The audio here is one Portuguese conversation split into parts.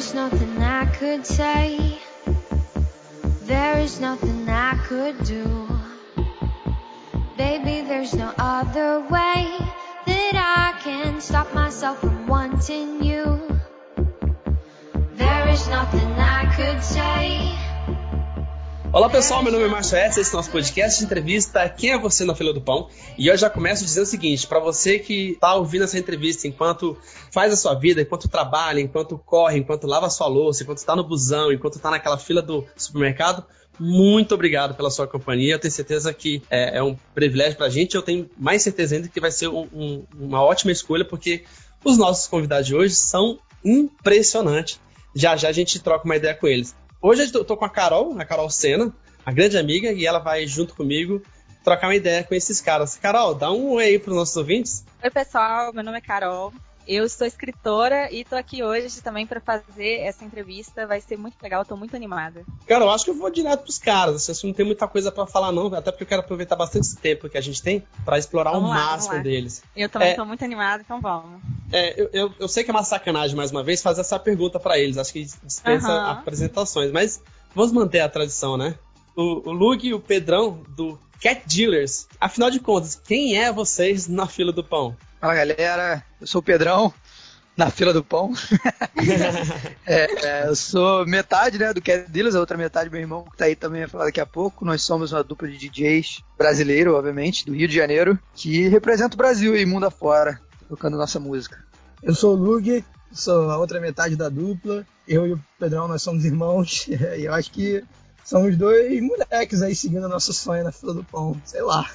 is nothing I could say. There is nothing I could do. Baby, there's no other way that I can stop myself from wanting you. There is nothing I could say. Olá pessoal, meu nome é Márcio Edson, esse é o nosso podcast de entrevista Quem é Você na Fila do Pão? E eu já começo dizendo o seguinte, para você que está ouvindo essa entrevista enquanto faz a sua vida, enquanto trabalha, enquanto corre, enquanto lava a sua louça, enquanto está no busão, enquanto está naquela fila do supermercado, muito obrigado pela sua companhia. Eu tenho certeza que é, é um privilégio para a gente. Eu tenho mais certeza ainda que vai ser um, um, uma ótima escolha, porque os nossos convidados de hoje são impressionantes. Já já a gente troca uma ideia com eles. Hoje eu tô com a Carol, a Carol Sena, a grande amiga, e ela vai junto comigo trocar uma ideia com esses caras. Carol, dá um oi aí pros nossos ouvintes. Oi, pessoal, meu nome é Carol. Eu sou escritora e tô aqui hoje também para fazer essa entrevista. Vai ser muito legal, tô muito animada. Cara, eu acho que eu vou direto pros caras. Assim, não tem muita coisa para falar, não, até porque eu quero aproveitar bastante esse tempo que a gente tem para explorar vamos o lá, máximo deles. Eu também é, tô muito animada, então vamos. É, eu, eu, eu, sei que é uma sacanagem, mais uma vez, fazer essa pergunta para eles. Acho que dispensa uhum. apresentações, mas vamos manter a tradição, né? O, o Lug e o Pedrão do Cat Dealers. Afinal de contas, quem é vocês na fila do pão? Fala galera, eu sou o Pedrão, na fila do pão. é, é, eu sou metade né, do Cat Dealers, a outra metade meu irmão que tá aí também vai falar daqui a pouco. Nós somos uma dupla de DJs brasileiro, obviamente, do Rio de Janeiro, que representa o Brasil e mundo afora, tocando nossa música. Eu sou o Lug, sou a outra metade da dupla. Eu e o Pedrão, nós somos irmãos, e eu acho que somos dois moleques aí seguindo o nosso sonho na fila do pão, sei lá.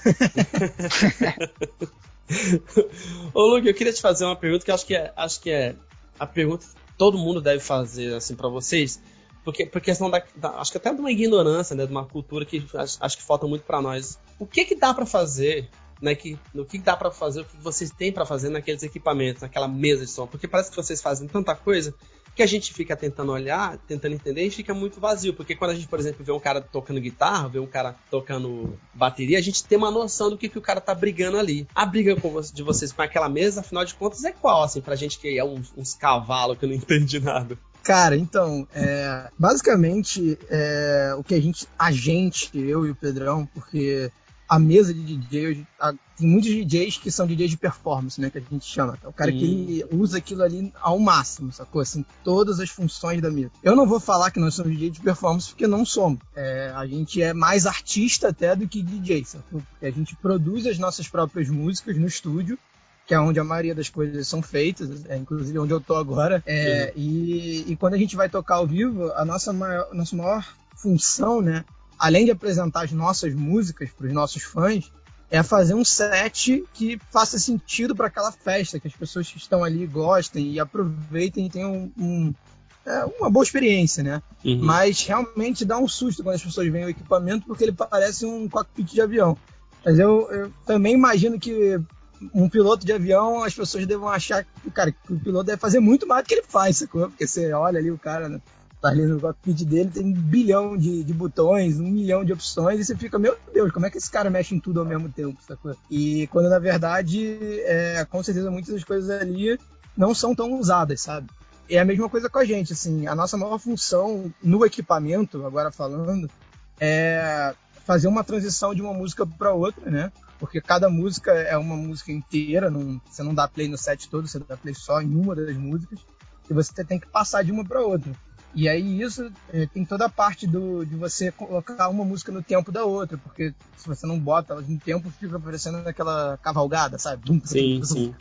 Ô, Luke, eu queria te fazer uma pergunta que acho que é, acho que é a pergunta que todo mundo deve fazer assim para vocês, porque por questão da, da, acho que até de uma ignorância, né, de uma cultura que acho, acho que falta muito para nós. O que que dá para fazer, né, que no que dá para fazer, o que vocês têm para fazer naqueles equipamentos, naquela mesa de som? Porque parece que vocês fazem tanta coisa que a gente fica tentando olhar, tentando entender e fica muito vazio. Porque quando a gente, por exemplo, vê um cara tocando guitarra, vê um cara tocando bateria, a gente tem uma noção do que, que o cara tá brigando ali. A briga de vocês com aquela mesa, afinal de contas, é qual, assim, pra gente que é uns, uns cavalos que não entendi nada? Cara, então, é, basicamente, é, o que a gente, a gente, eu e o Pedrão, porque a mesa de DJ, a, tem muitos DJs que são DJs de performance, né, que a gente chama. É o cara que ele usa aquilo ali ao máximo, sacou? Assim, todas as funções da mesa. Eu não vou falar que nós somos DJ de performance porque não somos. É, a gente é mais artista até do que DJ, sacou? Porque a gente produz as nossas próprias músicas no estúdio que é onde a maioria das coisas são feitas, é, inclusive onde eu tô agora. É, e, e, quando a gente vai tocar ao vivo, a nossa maior, nossa maior função, né, além de apresentar as nossas músicas para os nossos fãs, é fazer um set que faça sentido para aquela festa, que as pessoas que estão ali gostem e aproveitem e tenham um, um, é, uma boa experiência, né? Uhum. Mas realmente dá um susto quando as pessoas veem o equipamento, porque ele parece um cockpit de avião. Mas eu, eu também imagino que um piloto de avião, as pessoas devam achar que, cara, que o piloto deve fazer muito mais do que ele faz, sacou? Porque você olha ali o cara, né? Tá ali no cockpit dele, tem um bilhão de, de botões, um milhão de opções, e você fica, meu Deus, como é que esse cara mexe em tudo ao mesmo tempo, sacou? E quando na verdade, é, com certeza muitas das coisas ali não são tão usadas, sabe? É a mesma coisa com a gente, assim, a nossa maior função no equipamento, agora falando, é fazer uma transição de uma música para outra, né? Porque cada música é uma música inteira, não, você não dá play no set todo, você dá play só em uma das músicas, e você tem que passar de uma para outra. E aí isso é, tem toda a parte do, de você colocar uma música no tempo da outra, porque se você não bota elas no tempo, fica parecendo aquela cavalgada, sabe? Sim, sim.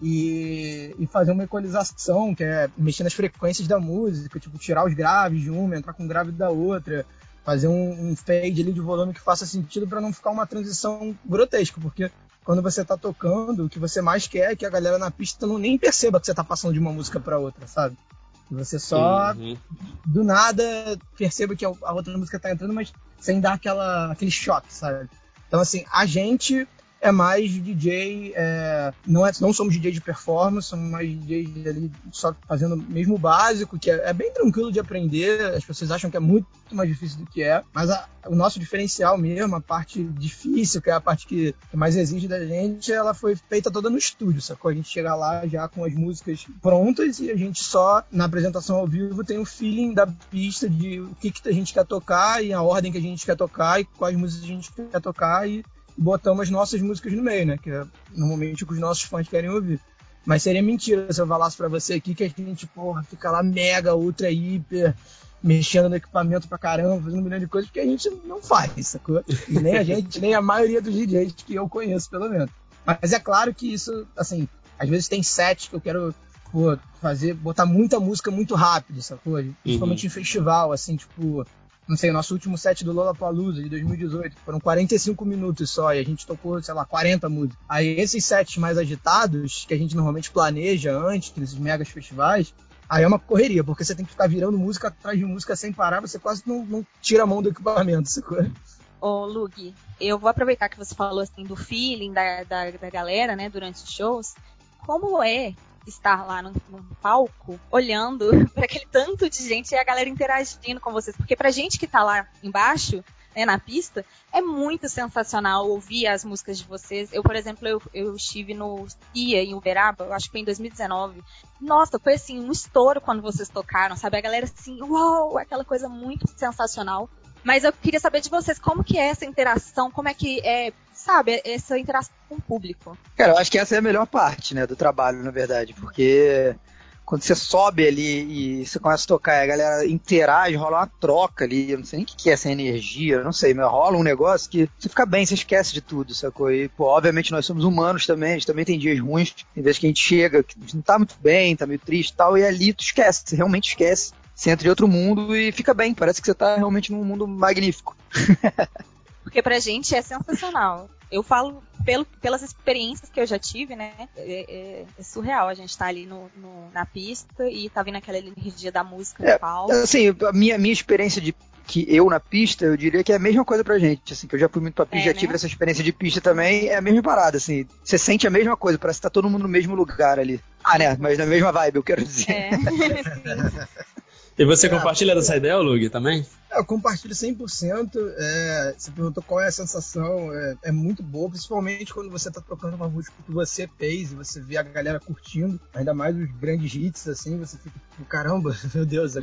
E, e fazer uma equalização, que é mexer nas frequências da música, tipo, tirar os graves de uma, entrar com o grave da outra, fazer um, um fade ali de volume que faça sentido para não ficar uma transição grotesca, porque quando você tá tocando, o que você mais quer é que a galera na pista não nem perceba que você tá passando de uma música para outra, sabe? Você só, uhum. do nada, perceba que a outra música tá entrando, mas sem dar aquela, aquele choque, sabe? Então, assim, a gente é mais DJ, é, não, é, não somos DJ de performance, somos mais DJs ali só fazendo mesmo o básico, que é, é, bem tranquilo de aprender, as pessoas acham que é muito mais difícil do que é, mas a, o nosso diferencial mesmo, a parte difícil, que é a parte que, mais exige da gente, ela foi feita toda no estúdio, sacou? A gente chega lá já com as músicas prontas e a gente só, na apresentação ao vivo, tem o feeling da pista de o que, que a gente quer tocar e a ordem que a gente quer tocar e quais músicas a gente quer tocar e botamos as nossas músicas no meio, né? Que é normalmente o que os nossos fãs querem ouvir. Mas seria mentira se eu falasse para você aqui que a gente, porra, fica lá mega, ultra, hiper, mexendo no equipamento pra caramba, fazendo um milhão de coisas, porque a gente não faz, sacou? E nem a gente, nem a maioria dos DJs que eu conheço, pelo menos. Mas é claro que isso, assim, às vezes tem sets que eu quero pô, fazer, botar muita música muito rápido, sacou? Principalmente uhum. em festival, assim, tipo, não sei, o nosso último set do Lollapalooza de 2018, foram 45 minutos só, e a gente tocou, sei lá, 40 músicas. Aí esses sets mais agitados, que a gente normalmente planeja antes, desses megas festivais, aí é uma correria, porque você tem que ficar virando música atrás de música sem parar, você quase não, não tira a mão do equipamento, sacou? Ô, Lug, eu vou aproveitar que você falou assim do feeling da, da, da galera, né, durante os shows. Como é estar lá num, palco olhando para aquele tanto de gente e a galera interagindo com vocês. Porque pra gente que tá lá embaixo, né, na pista, é muito sensacional ouvir as músicas de vocês. Eu, por exemplo, eu, eu estive no IA em Uberaba, acho que foi em 2019. Nossa, foi assim, um estouro quando vocês tocaram, sabe? A galera assim, uau, aquela coisa muito sensacional. Mas eu queria saber de vocês como que é essa interação, como é que é sabe, essa interação com o público. Cara, eu acho que essa é a melhor parte, né, do trabalho, na verdade, porque quando você sobe ali e você começa a tocar a galera interage, rola uma troca ali, eu não sei nem o que é essa energia, não sei, mas rola um negócio que você fica bem, você esquece de tudo, sacou? E, pô, obviamente nós somos humanos também, a gente também tem dias ruins, tem vezes que a gente chega, que não tá muito bem, tá meio triste e tal, e ali tu esquece, você realmente esquece, você entra em outro mundo e fica bem, parece que você tá realmente num mundo magnífico. Porque pra gente é sensacional. Eu falo pelo, pelas experiências que eu já tive, né? É, é, é surreal a gente estar tá ali no, no, na pista e tá vendo aquela energia da música é, palco. Assim, a minha, minha experiência de que eu na pista, eu diria que é a mesma coisa pra gente, assim, que eu já fui muito pra pista, é, já né? tive essa experiência de pista também, é a mesma parada, assim, você sente a mesma coisa, parece que tá todo mundo no mesmo lugar ali. Ah, né, mas na mesma vibe, eu quero dizer. É. E você é, compartilha dessa ideia, Lug, também? É, eu compartilho 100%. É, você perguntou qual é a sensação. É, é muito boa, principalmente quando você está tocando uma música que você fez e você vê a galera curtindo, ainda mais os grandes hits, assim, você fica tipo, caramba, meu Deus, é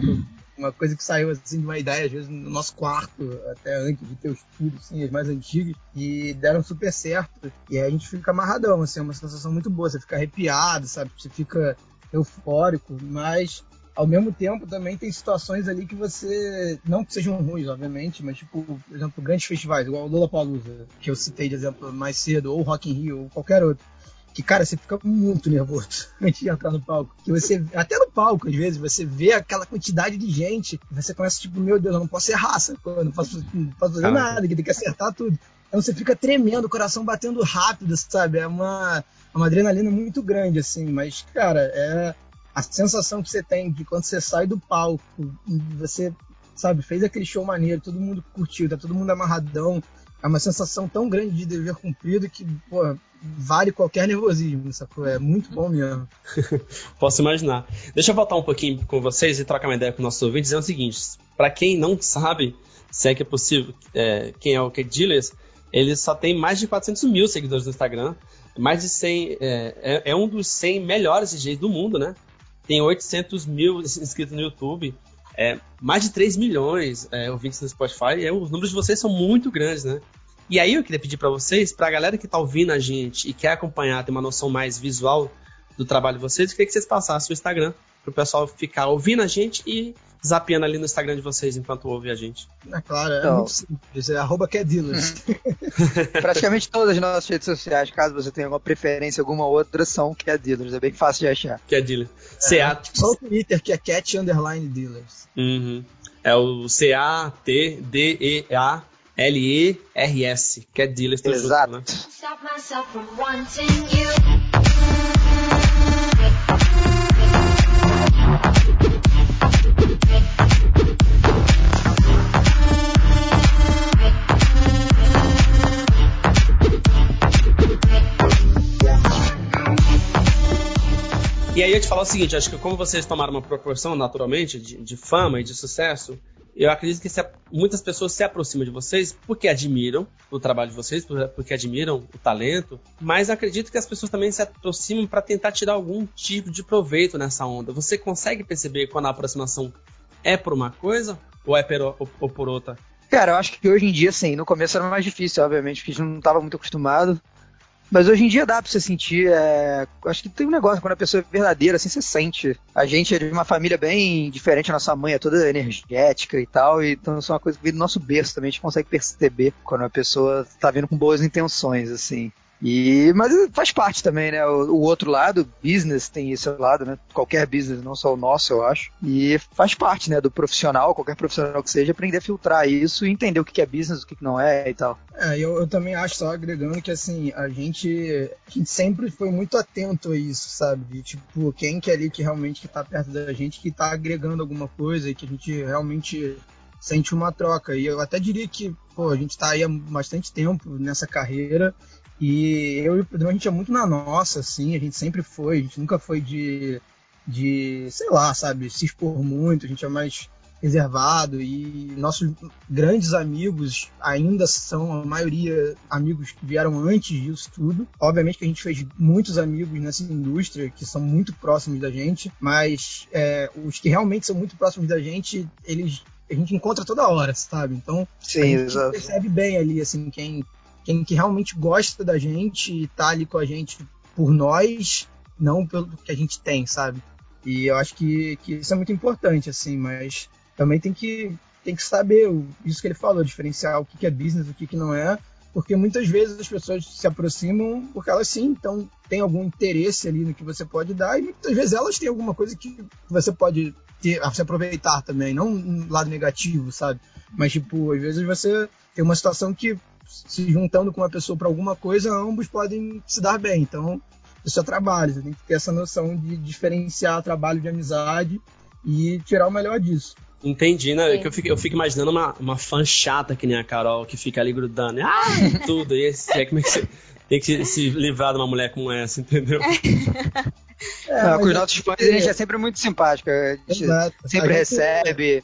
uma coisa que saiu assim de uma ideia, às vezes, no nosso quarto, até antes de ter o estúdio, assim, as mais antigas, e deram super certo. E aí a gente fica amarradão, assim, é uma sensação muito boa, você fica arrepiado, sabe? Você fica eufórico, mas ao mesmo tempo também tem situações ali que você não que sejam ruins obviamente mas tipo por exemplo grandes festivais igual o Lollapalooza que eu citei de exemplo mais cedo ou Rock in Rio ou qualquer outro que cara você fica muito nervoso antes de entrar no palco. Que você até no palco às vezes você vê aquela quantidade de gente você começa tipo meu Deus eu não posso errar eu não posso, não posso fazer ah, nada que tem que acertar tudo. Então você fica tremendo o coração batendo rápido sabe? É uma é uma adrenalina muito grande assim mas cara é a sensação que você tem de quando você sai do palco e você, sabe, fez aquele show maneiro, todo mundo curtiu, tá todo mundo amarradão. É uma sensação tão grande de dever cumprido que, pô, vale qualquer nervosismo, sacou? É muito bom mesmo. Posso imaginar. Deixa eu voltar um pouquinho com vocês e trocar uma ideia com o nosso ouvinte, dizendo o seguinte: para quem não sabe, se é que é possível, é, quem é o Cat Dealers, ele só tem mais de 400 mil seguidores no Instagram, mais de 100, é, é, é um dos 100 melhores DJs do mundo, né? Tem 800 mil inscritos no YouTube, é, mais de 3 milhões é, ouvintes no Spotify, é, os números de vocês são muito grandes, né? E aí eu queria pedir para vocês, para a galera que está ouvindo a gente e quer acompanhar, ter uma noção mais visual do trabalho de vocês, eu queria que vocês passassem o Instagram para o pessoal ficar ouvindo a gente e zapeando ali no Instagram de vocês enquanto ouve a gente. É claro, é então, muito simples. É arroba Dealers. Praticamente todas as nossas redes sociais, caso você tenha alguma preferência, alguma outra, são Dealers. É bem fácil de achar. Dealer. É, CA... Só o Twitter, que é Cat Underline Dealers. Uhum. É o C-A-T-D-E-A-L-E-R-S. Cat Dealers. Exato. Junto, né? Falar o seguinte, acho que como vocês tomaram uma proporção naturalmente de, de fama e de sucesso, eu acredito que se, muitas pessoas se aproximam de vocês porque admiram o trabalho de vocês, porque admiram o talento, mas acredito que as pessoas também se aproximam para tentar tirar algum tipo de proveito nessa onda. Você consegue perceber quando a aproximação é por uma coisa ou é por, ou, ou por outra? Cara, eu acho que hoje em dia, sim. No começo era mais difícil, obviamente, porque a gente não estava muito acostumado. Mas hoje em dia dá pra você sentir. É... Acho que tem um negócio, quando a pessoa é verdadeira, assim, você sente. A gente é de uma família bem diferente, a nossa mãe é toda energética e tal, então isso é uma coisa que vem do nosso berço também, a gente consegue perceber quando a pessoa tá vindo com boas intenções, assim. E, mas faz parte também, né? O, o, outro lado, business tem esse lado, né? Qualquer business, não só o nosso, eu acho. E faz parte, né, do profissional, qualquer profissional que seja, aprender a filtrar isso e entender o que é business, o que não é e tal. É, eu, eu também acho, só agregando, que assim, a gente, a gente sempre foi muito atento a isso, sabe? De, tipo, quem que é ali que realmente que tá perto da gente, que tá agregando alguma coisa e que a gente realmente sente uma troca. E eu até diria que, pô, a gente tá aí há bastante tempo nessa carreira e eu e o Pedrão, a gente é muito na nossa, assim, a gente sempre foi, a gente nunca foi de, de, sei lá, sabe, se expor muito, a gente é mais reservado e nossos grandes amigos ainda são a maioria amigos que vieram antes disso tudo. Obviamente que a gente fez muitos amigos nessa indústria que são muito próximos da gente, mas é, os que realmente são muito próximos da gente, eles a gente encontra toda hora, sabe? Então Sim, a gente exato. percebe bem ali assim quem quem que realmente gosta da gente e tá ali com a gente por nós, não pelo que a gente tem, sabe? E eu acho que, que isso é muito importante, assim, mas também tem que, tem que saber isso que ele falou, diferenciar o que é business, o que não é, porque muitas vezes as pessoas se aproximam porque elas sim, então tem algum interesse ali no que você pode dar e muitas vezes elas têm alguma coisa que você pode ter, se aproveitar também, não um lado negativo, sabe? Mas tipo, às vezes você tem uma situação que se juntando com uma pessoa para alguma coisa, ambos podem se dar bem. Então, isso é trabalho, você tem que ter essa noção de diferenciar trabalho de amizade e tirar o melhor disso. Entendi, né? É. Que eu, fico, eu fico imaginando uma, uma fã chata que nem a Carol, que fica ali grudando. Ah, tudo. E esse, é, como é que você tem que se livrar de uma mulher como essa, entendeu? É, não, com os nossos fãs a gente é sempre muito simpático. A gente Exato. sempre a gente... recebe.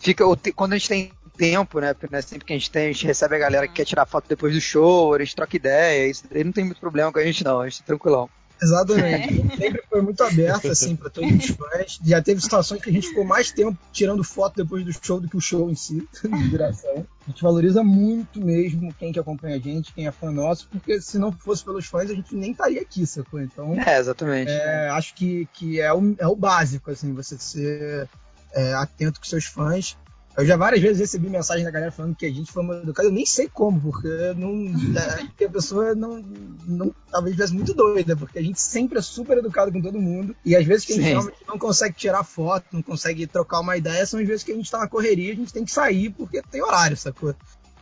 Fica, quando a gente tem tempo, né? Porque né, sempre que a gente tem, a gente recebe a galera que quer tirar foto depois do show, a gente troca ideia, isso aí não tem muito problema com a gente, não, a gente tá tranquilão. Exatamente. É. Sempre foi muito aberto, assim, para todos os fãs. Já teve situações que a gente ficou mais tempo tirando foto depois do show do que o show em si, duração. A gente valoriza muito mesmo quem que acompanha a gente, quem é fã nosso, porque se não fosse pelos fãs, a gente nem estaria aqui, sacou? Então. É, exatamente. É, acho que, que é, o, é o básico, assim, você ser é, atento com seus fãs. Eu já várias vezes recebi mensagem da galera falando que a gente foi mal educado. Eu nem sei como, porque não, é, a pessoa não, não talvez estivesse muito doida, porque a gente sempre é super educado com todo mundo. E às vezes que a gente Sim. realmente não consegue tirar foto, não consegue trocar uma ideia, são as vezes que a gente tá na correria, a gente tem que sair porque tem horário, sacou?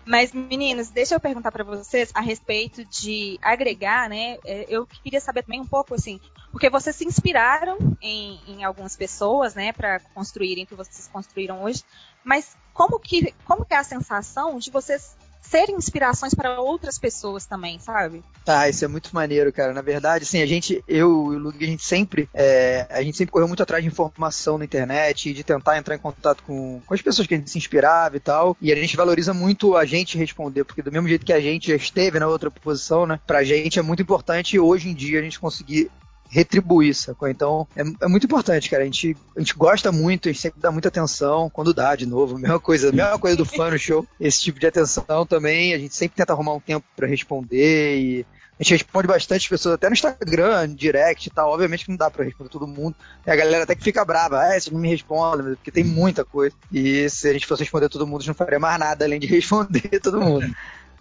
Mas, meninos, deixa eu perguntar para vocês a respeito de agregar, né? É, eu queria saber também um pouco, assim, porque vocês se inspiraram em, em algumas pessoas, né, para construírem o que vocês construíram hoje, mas como que, como que é a sensação de vocês serem inspirações para outras pessoas também, sabe? Ah, isso é muito maneiro, cara. Na verdade, assim, a gente, eu e o Lug, a gente sempre, é, a gente sempre correu muito atrás de informação na internet, de tentar entrar em contato com, com as pessoas que a gente se inspirava e tal. E a gente valoriza muito a gente responder, porque do mesmo jeito que a gente já esteve na outra posição, né? Pra gente é muito importante hoje em dia a gente conseguir retribuir, sacou? Então, é, é, muito importante, cara. A gente, a gente gosta muito, a gente sempre dá muita atenção quando dá, de novo. Mesma coisa, mesma coisa do fã no show. Esse tipo de atenção também, a gente sempre tenta arrumar um tempo para responder e a gente responde bastante pessoas, até no Instagram, no direct e tal. Obviamente que não dá pra responder todo mundo. E a galera até que fica brava. Ah, você não me responde, porque tem muita coisa. E se a gente fosse responder todo mundo, a gente não faria mais nada além de responder todo mundo.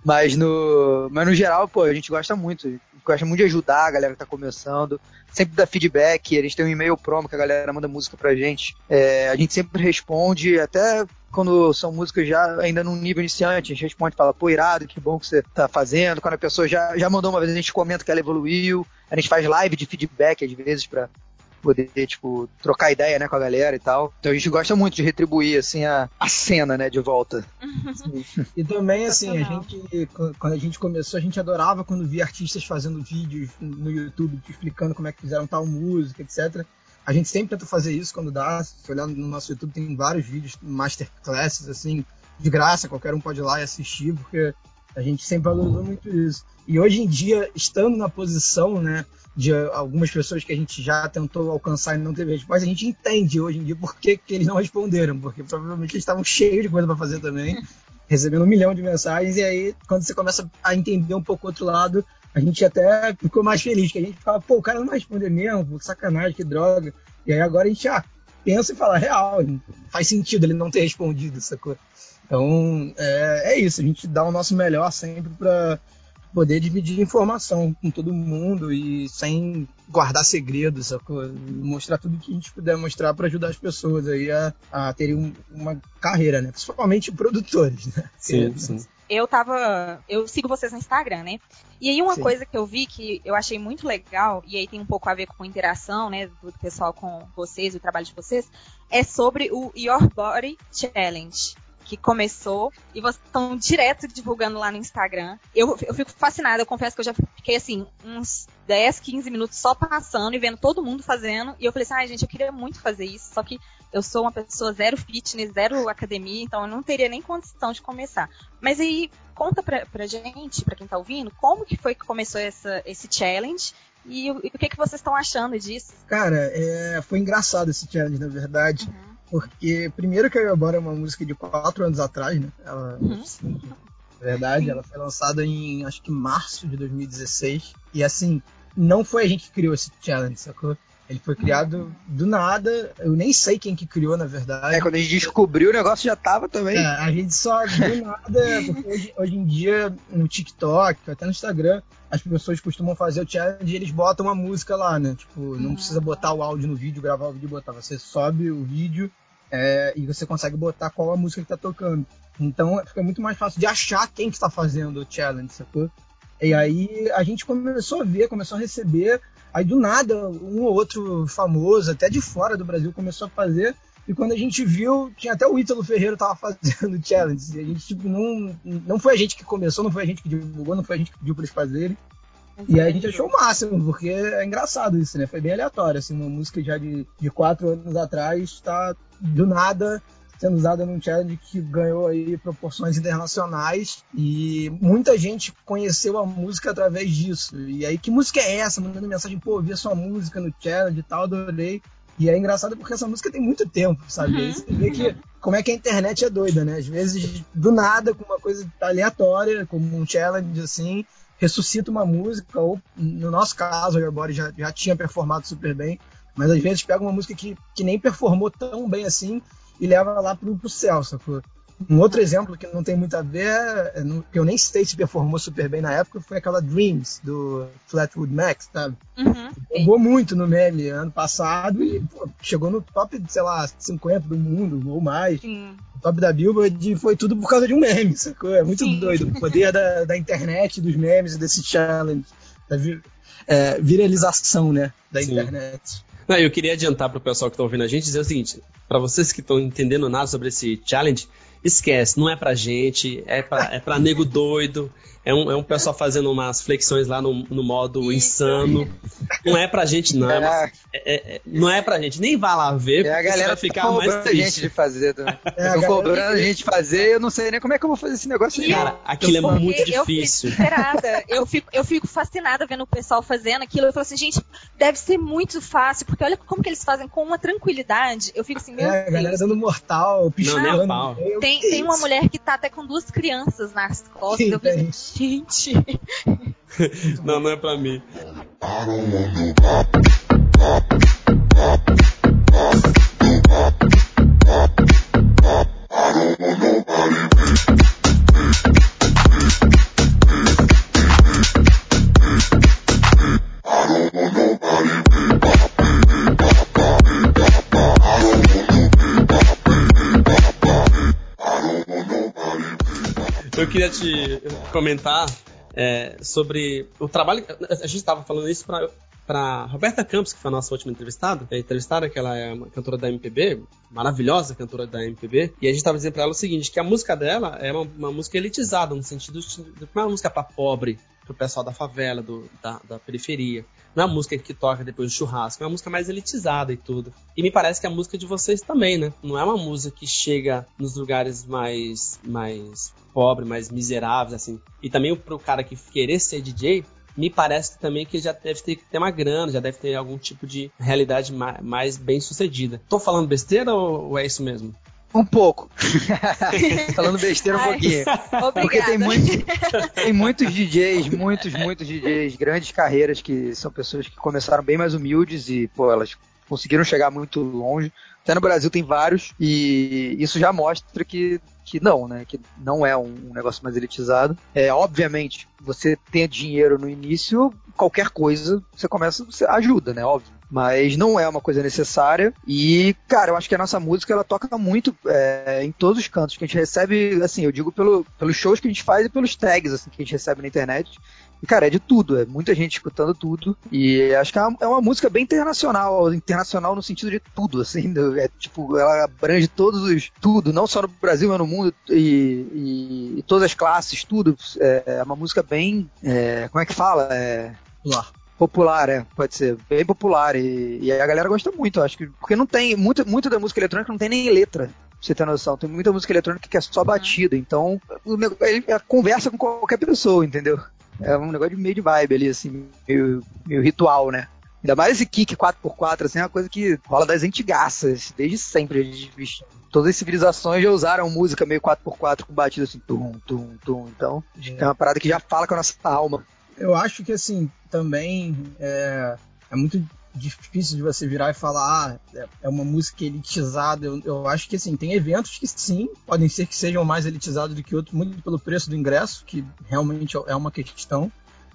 Mas no, mas no geral, pô, a gente gosta muito gosta muito de ajudar a galera que tá começando, sempre dá feedback, a gente tem um e-mail promo que a galera manda música pra gente. É, a gente sempre responde, até quando são músicas já ainda num nível iniciante, a gente responde, fala, pô, irado, que bom que você tá fazendo. Quando a pessoa já, já mandou uma vez, a gente comenta que ela evoluiu. A gente faz live de feedback às vezes pra, poder, tipo, trocar ideia, né, com a galera e tal. Então a gente gosta muito de retribuir, assim, a, a cena, né, de volta. e também, assim, a gente, quando a gente começou, a gente adorava quando via artistas fazendo vídeos no YouTube explicando como é que fizeram tal música, etc. A gente sempre tenta fazer isso quando dá. Se olhar no nosso YouTube, tem vários vídeos, masterclasses, assim, de graça, qualquer um pode ir lá e assistir, porque a gente sempre valorizou muito isso. E hoje em dia, estando na posição, né, de algumas pessoas que a gente já tentou alcançar e não teve resposta, a gente entende hoje em dia por que, que eles não responderam, porque provavelmente eles estavam cheios de coisa para fazer também, recebendo um milhão de mensagens, e aí quando você começa a entender um pouco o outro lado, a gente até ficou mais feliz, que a gente ficava, pô, o cara não vai responder mesmo, que sacanagem, que droga. E aí agora a gente ah, pensa e fala, real, faz sentido ele não ter respondido, sacou? Então, é, é isso, a gente dá o nosso melhor sempre para poder dividir informação com todo mundo e sem guardar segredos, sacou? mostrar tudo que a gente puder mostrar para ajudar as pessoas aí a, a terem um, uma carreira, né? Principalmente produtores, né? Sim, sim. Eu tava. Eu sigo vocês no Instagram, né? E aí uma Sim. coisa que eu vi que eu achei muito legal, e aí tem um pouco a ver com a interação, né, do pessoal com vocês, o trabalho de vocês, é sobre o Your Body Challenge que começou e vocês estão direto divulgando lá no Instagram. Eu, eu fico fascinada, eu confesso que eu já fiquei assim, uns 10, 15 minutos só passando e vendo todo mundo fazendo. E eu falei assim, ai ah, gente, eu queria muito fazer isso, só que eu sou uma pessoa zero fitness, zero academia, então eu não teria nem condição de começar. Mas aí, conta pra, pra gente, pra quem tá ouvindo, como que foi que começou essa, esse challenge e, e o que, que vocês estão achando disso? Cara, é, foi engraçado esse challenge, na verdade. Uhum. Porque, primeiro, que a Bora é uma música de quatro anos atrás, né? Ela, uhum. assim, na verdade, ela foi lançada em, acho que, março de 2016. E, assim, não foi a gente que criou esse challenge, sacou? Ele foi criado do nada. Eu nem sei quem que criou, na verdade. É, quando a gente descobriu, o negócio já tava também. É, a gente só do nada, porque hoje, hoje, em dia, no TikTok, até no Instagram, as pessoas costumam fazer o challenge e eles botam uma música lá, né? Tipo, não precisa botar o áudio no vídeo, gravar o vídeo e botar. Você sobe o vídeo é, e você consegue botar qual a música que tá tocando. Então fica muito mais fácil de achar quem que está fazendo o challenge, sacou? E aí a gente começou a ver, começou a receber Aí do nada, um ou outro famoso, até de fora do Brasil, começou a fazer. E quando a gente viu, tinha até o Ítalo Ferreira tava fazendo challenge. E a gente, tipo, não, não foi a gente que começou, não foi a gente que divulgou, não foi a gente que pediu pra eles fazerem. E aí a gente achou o máximo, porque é engraçado isso, né? Foi bem aleatório, assim, uma música já de, de quatro anos atrás, tá do nada sendo usada num challenge que ganhou aí proporções internacionais e muita gente conheceu a música através disso. E aí, que música é essa? Mandando mensagem, pô, ouvi a sua música no challenge e tal, adorei. E é engraçado porque essa música tem muito tempo, sabe? Uhum. Aí você vê que como é que a internet é doida, né? Às vezes, do nada, com uma coisa aleatória, como um challenge assim, ressuscita uma música, ou no nosso caso, o Your já, já tinha performado super bem, mas às vezes pega uma música que, que nem performou tão bem assim e leva lá pro, pro céu, sacou? Um outro exemplo que não tem muito a ver, é, que eu nem sei se performou super bem na época, foi aquela Dreams, do Flatwood Mac, sabe? Uhum. muito no meme ano passado e pô, chegou no top, sei lá, 50 do mundo ou mais. Sim. O top da Billboard foi tudo por causa de um meme, sacou? É muito Sim. doido. O poder da, da internet, dos memes e desse challenge, da é, viralização, né, da Sim. internet. Não, eu queria adiantar para o pessoal que está ouvindo a gente dizer o seguinte: para vocês que estão entendendo nada sobre esse challenge, esquece, não é pra gente, é pra, é nego doido, é um, é um pessoal fazendo umas flexões lá no, no modo insano. Não é pra gente, não. É, é, é, não é pra gente. Nem vá lá ver, é, a galera vai ficar tá mais triste. a gente de fazer também. É, Tô cobrando a gente fazer, eu não sei nem como é que eu vou fazer esse negócio aí. Cara, aquilo é muito difícil. Eu fico, eu fico, eu fico fascinada vendo o pessoal fazendo aquilo. Eu falo assim, gente, deve ser muito fácil, porque olha como que eles fazem com uma tranquilidade. Eu fico assim, meu é, Deus. a galera dando mortal, pichando. Não, tem, tem uma mulher que tá até com duas crianças nas costas. Sim, eu falei, gente. não, não é pra mim. Queria te comentar é, sobre o trabalho. A gente estava falando isso para para Roberta Campos, que foi a nossa última entrevistada, a entrevistada, que ela é uma cantora da MPB, maravilhosa cantora da MPB, e a gente estava dizendo para ela o seguinte, que a música dela é uma, uma, música elitizada, no sentido de é uma música para pobre, pro pessoal da favela, do, da, da periferia. Não é uma música que toca depois do churrasco, é uma música mais elitizada e tudo. E me parece que a música de vocês também, né? Não é uma música que chega nos lugares mais, mais pobres, mais miseráveis, assim. E também pro cara que querer ser DJ, me parece também que já deve ter que ter uma grana, já deve ter algum tipo de realidade mais, bem sucedida. Tô falando besteira ou é isso mesmo? Um pouco. Falando besteira um pouquinho. Obrigada. Porque tem, muito, tem muitos DJs, muitos, muitos DJs, grandes carreiras que são pessoas que começaram bem mais humildes e, pô, elas conseguiram chegar muito longe. Até no Brasil tem vários e isso já mostra que, que não, né? Que não é um negócio mais elitizado. É, obviamente, você tem dinheiro no início, qualquer coisa, você começa, você ajuda, né? Óbvio mas não é uma coisa necessária. E, cara, eu acho que a nossa música ela toca muito é, em todos os cantos que a gente recebe, assim, eu digo pelo, pelos shows que a gente faz e pelos tags assim, que a gente recebe na internet. E, cara, é de tudo, é muita gente escutando tudo. E acho que é uma, é uma música bem internacional, internacional no sentido de tudo, assim, é tipo, ela abrange todos os. tudo, não só no Brasil, mas no mundo, e, e, e todas as classes, tudo. É, é uma música bem. É, como é que fala? É. Popular, é, pode ser. Bem popular. E, e a galera gosta muito, acho que. Porque não tem. Muito, muito da música eletrônica não tem nem letra. Pra você ter noção. Tem muita música eletrônica que é só batida. Então, ele conversa com qualquer pessoa, entendeu? É um negócio de meio de vibe ali, assim, meio, meio ritual, né? Ainda mais esse kick 4x4, assim, é uma coisa que rola das antigaças, desde sempre. Todas as civilizações já usaram música meio 4x4 com batida assim, tum, tum, tum. Então, é uma parada que já fala com a nossa alma. Eu acho que, assim, também é, é muito difícil de você virar e falar, ah, é uma música elitizada. Eu, eu, acho que assim, tem eventos que sim, podem ser que sejam mais elitizados do que outros, muito pelo preço do ingresso, que realmente é uma questão.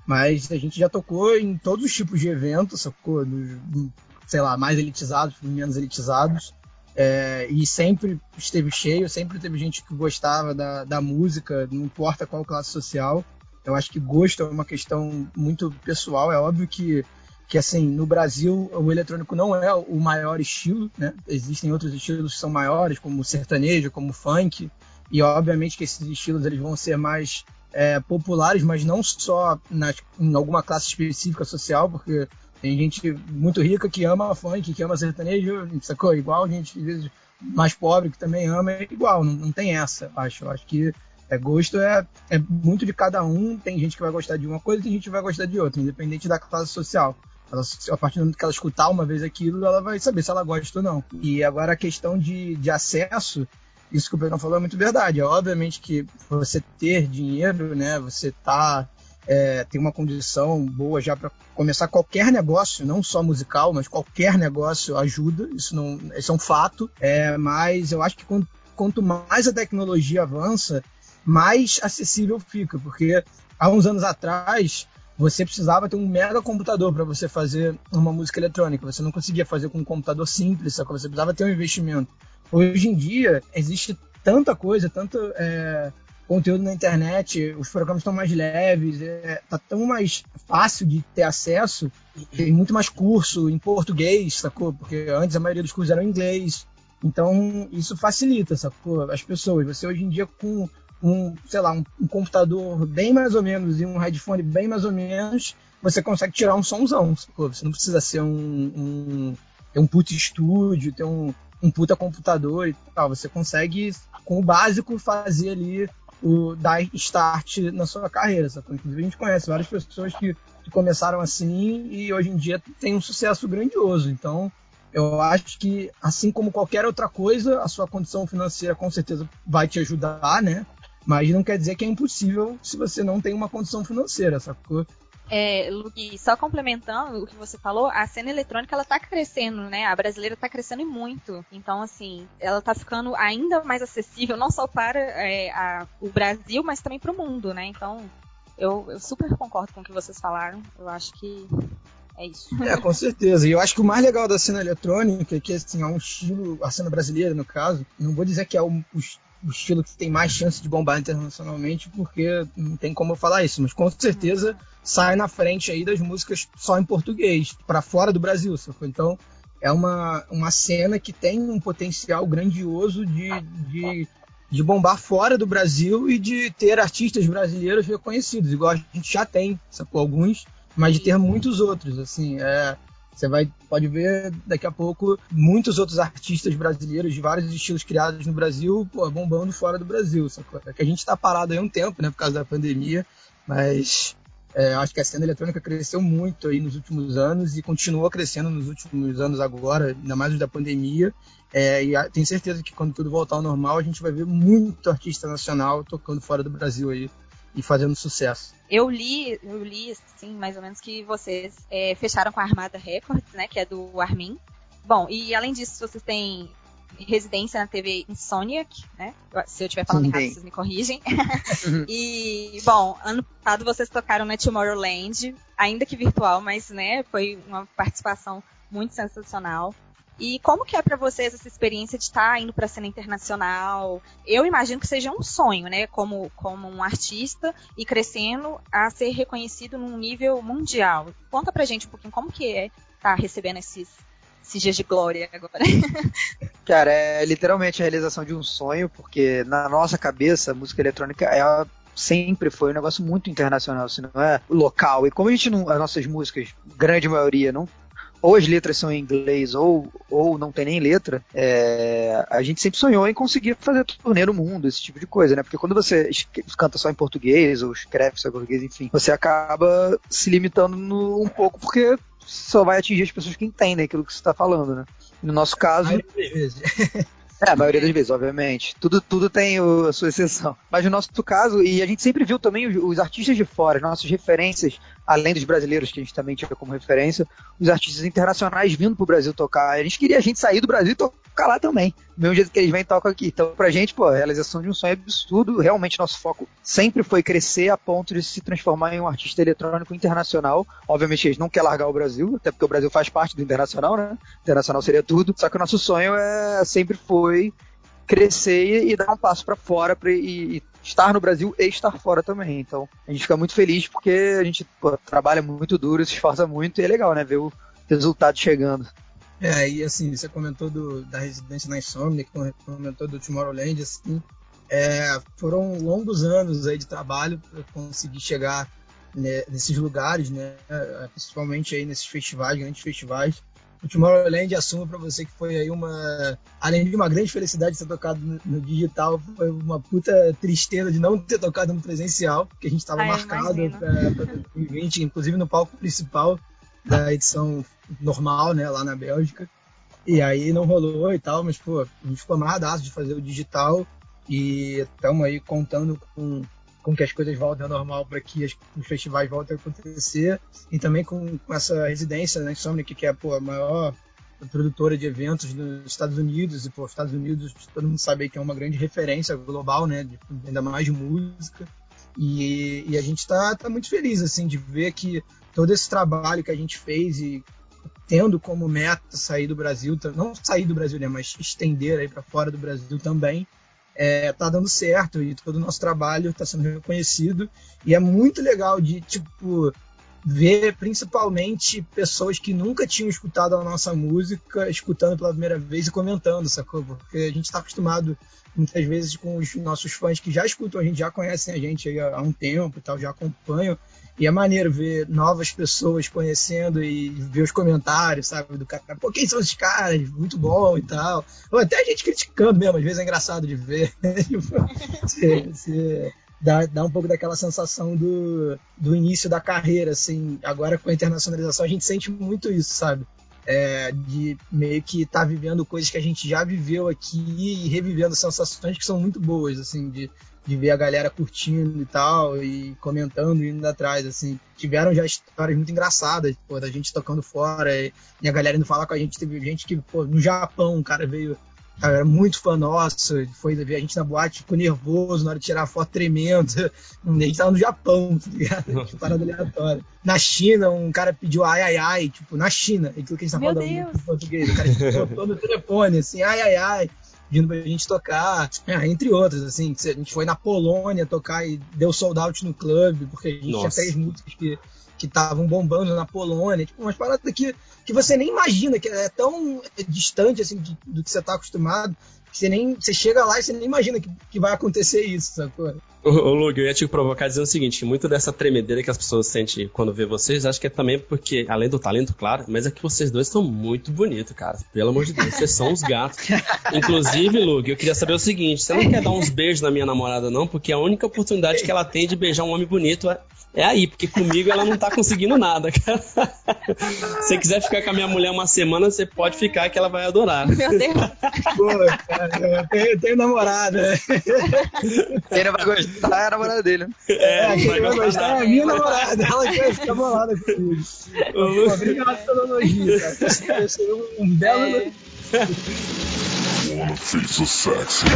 Mas a gente já tocou em todos os tipos de eventos, sacou? Dos, sei lá, mais elitizados, menos elitizados. É, e sempre esteve cheio, sempre teve gente que gostava da, da música, não importa qual classe social. Eu acho que gosto é uma questão muito pessoal. É óbvio que, que assim, no Brasil o eletrônico não é o maior estilo, né? Existem outros estilos que são maiores, como o sertanejo, como funk. E obviamente que esses estilos eles vão ser mais é, populares, mas não só nas, em alguma classe específica social, porque tem gente muito rica que ama funk, que ama sertanejo, sacou? Igual gente, às vezes, mais pobre que também ama, é igual, não, não tem essa, acho. Acho que é, gosto é, é muito de cada um. Tem gente que vai gostar de uma coisa, tem gente que vai gostar de outra, independente da classe social. Ela, a partir do momento que ela escutar uma vez aquilo, ela vai saber se ela gosta ou não. E agora a questão de, de acesso, isso que o Pedro falou é muito verdade. É obviamente que você ter dinheiro, né, você tá é, tem uma condição boa já para começar qualquer negócio, não só musical, mas qualquer negócio ajuda. Isso não, isso é um fato. É, mas eu acho que quanto, quanto mais a tecnologia avança, mais acessível fica, porque há uns anos atrás você precisava ter um mega computador para você fazer uma música eletrônica. Você não conseguia fazer com um computador simples, sacou? você precisava ter um investimento. Hoje em dia existe tanta coisa, tanto é, conteúdo na internet, os programas estão mais leves, é, tá tão mais fácil de ter acesso, tem muito mais curso em português, sacou? Porque antes a maioria dos cursos eram em inglês. Então isso facilita, sacou? As pessoas. Você hoje em dia com um, sei lá, um, um, computador bem mais ou menos e um headphone bem mais ou menos, você consegue tirar um somzão. Você não precisa ser um, um, um puta estúdio, ter um, um puta computador e tal. Você consegue, com o básico, fazer ali o dar start na sua carreira. Inclusive, a gente conhece várias pessoas que, que começaram assim e hoje em dia tem um sucesso grandioso. Então, eu acho que, assim como qualquer outra coisa, a sua condição financeira com certeza vai te ajudar, né? Mas não quer dizer que é impossível se você não tem uma condição financeira, sacou? É, Luke, só complementando o que você falou, a cena eletrônica ela tá crescendo, né? A brasileira tá crescendo e muito. Então, assim, ela tá ficando ainda mais acessível, não só para é, a, o Brasil, mas também para o mundo, né? Então, eu, eu super concordo com o que vocês falaram. Eu acho que é isso. É, com certeza. E eu acho que o mais legal da cena eletrônica é que assim, é um estilo, a cena brasileira, no caso, não vou dizer que é o, o o estilo que tem mais chance de bombar internacionalmente, porque não tem como eu falar isso, mas com certeza sai na frente aí das músicas só em português, para fora do Brasil, sacou? Então é uma, uma cena que tem um potencial grandioso de, de de bombar fora do Brasil e de ter artistas brasileiros reconhecidos, igual a gente já tem, sacou? Alguns, mas de ter muitos outros, assim, é, você vai, pode ver daqui a pouco muitos outros artistas brasileiros de vários estilos criados no Brasil, pô, bombando fora do Brasil, sacou? É que a gente está parado aí um tempo, né, por causa da pandemia, mas é, acho que a cena eletrônica cresceu muito aí nos últimos anos e continua crescendo nos últimos anos agora, ainda mais da pandemia. É, e tenho certeza que quando tudo voltar ao normal, a gente vai ver muito artista nacional tocando fora do Brasil aí e fazendo sucesso. Eu li, eu li assim, mais ou menos que vocês é, fecharam com a Armada Records, né, que é do Armin. Bom, e além disso, vocês têm residência na TV Insomniac, né? Se eu estiver falando Sim. errado, vocês me corrigem. E, bom, ano passado vocês tocaram na Tomorrowland, ainda que virtual, mas, né, foi uma participação muito sensacional. E como que é para vocês essa experiência de estar tá indo para a cena internacional? Eu imagino que seja um sonho, né, como, como um artista e crescendo a ser reconhecido num nível mundial. Conta pra gente um pouquinho como que é estar tá recebendo esses esses dias de glória agora. Cara, é literalmente a realização de um sonho, porque na nossa cabeça a música eletrônica é sempre foi um negócio muito internacional, se não é local. E como a gente não, as nossas músicas, grande maioria, não ou as letras são em inglês ou, ou não tem nem letra, é, a gente sempre sonhou em conseguir fazer turnê no mundo, esse tipo de coisa, né? Porque quando você canta só em português ou escreve só em português, enfim, você acaba se limitando no, um pouco porque só vai atingir as pessoas que entendem aquilo que você está falando, né? No nosso caso. É, a maioria das vezes, obviamente. Tudo, tudo tem o, a sua exceção. Mas no nosso caso, e a gente sempre viu também os, os, artistas de fora, as nossas referências, além dos brasileiros, que a gente também tinha como referência, os artistas internacionais vindo pro Brasil tocar. A gente queria a gente sair do Brasil e tocar lá também. Do mesmo jeito que eles vêm tocam aqui. Então, pra gente, pô, a realização de um sonho é absurdo. Realmente, nosso foco sempre foi crescer a ponto de se transformar em um artista eletrônico internacional. Obviamente, eles não querem largar o Brasil, até porque o Brasil faz parte do internacional, né? Internacional seria tudo. Só que o nosso sonho é sempre foi crescer e dar um passo para fora pra, e, e, estar no Brasil e estar fora também. Então, a gente fica muito feliz porque a gente pô, trabalha muito duro, se esforça muito e é legal, né? Ver o resultado chegando. É, e assim, você comentou do, da residência na Insomnia, comentou do Tomorrowland, assim, é, foram longos anos aí de trabalho para conseguir chegar né, nesses lugares, né, principalmente aí nesses festivais, grandes festivais. O Tomorrowland assumo para você que foi aí uma, além de uma grande felicidade de ter tocado no, no digital, foi uma puta tristeza de não ter tocado no presencial, porque a gente estava marcado para 2020, inclusive no palco principal da edição normal, né, lá na Bélgica. E aí não rolou e tal, mas, pô, a gente ficou amarradaço de fazer o digital e estamos aí contando com, com que as coisas voltem ao normal para que as, os festivais voltem a acontecer e também com, com essa residência né, Insomniac, que é pô, a maior produtora de eventos nos Estados Unidos e pô, Estados Unidos todo mundo sabe que é uma grande referência global, né, de, ainda mais de música. E, e a gente está tá muito feliz assim de ver que todo esse trabalho que a gente fez e tendo como meta sair do Brasil, não sair do Brasil, né, mas estender aí para fora do Brasil também, é, tá dando certo e todo o nosso trabalho está sendo reconhecido e é muito legal de tipo ver principalmente pessoas que nunca tinham escutado a nossa música escutando pela primeira vez e comentando, sacou? Porque a gente está acostumado muitas vezes com os nossos fãs que já escutam a gente, já conhecem a gente há um tempo e tal, já acompanham e é maneiro ver novas pessoas conhecendo e ver os comentários, sabe? Do cara, pô, quem são esses caras? Muito bom e tal. Ou até a gente criticando mesmo, às vezes é engraçado de ver. você dá, dá um pouco daquela sensação do, do início da carreira, assim. Agora com a internacionalização a gente sente muito isso, sabe? É, de meio que estar tá vivendo coisas que a gente já viveu aqui e revivendo sensações que são muito boas, assim, de de ver a galera curtindo e tal, e comentando indo atrás, assim. Tiveram já histórias muito engraçadas, pô, da gente tocando fora, e, e a galera indo falar com a gente. Teve gente que, pô, no Japão, o cara veio, cara, era muito fã nosso, foi ver a gente na boate, ficou nervoso na hora de tirar a foto tremendo. A gente tava no Japão, tá ligado? Tipo, parada aleatória. Na China, um cara pediu ai, ai, ai, tipo, na China, aquilo que a gente tá falando em português. O cara botou no telefone, assim, ai, ai, ai pedindo pra gente tocar, é, entre outras, assim, a gente foi na Polônia tocar e deu sold out no clube, porque a gente Nossa. tinha três músicas que que estavam bombando na Polônia, tipo, umas paradas que que você nem imagina, que é tão distante assim do que você está acostumado, que você nem você chega lá e você nem imagina que, que vai acontecer isso, sacou? Ô, Lug, eu ia te provocar dizendo o seguinte, que muito dessa tremedeira que as pessoas sentem quando vê vocês, acho que é também porque, além do talento, claro, mas é que vocês dois são muito bonitos, cara. Pelo amor de Deus, vocês são os gatos. Inclusive, Lug, eu queria saber o seguinte, você não quer dar uns beijos na minha namorada, não? Porque a única oportunidade que ela tem de beijar um homem bonito é, é aí, porque comigo ela não tá conseguindo nada, cara. Se você quiser ficar com a minha mulher uma semana, você pode ficar que ela vai adorar. Meu Deus. Pô, cara, eu tenho, eu tenho namorada. Ele vai gostar é a namorada dele. É, quem vai gostar é a minha namorada. Ela quer ficar bolada comigo. Obrigado pela elogio, cara. Você é um belo. Wanna face the sexy.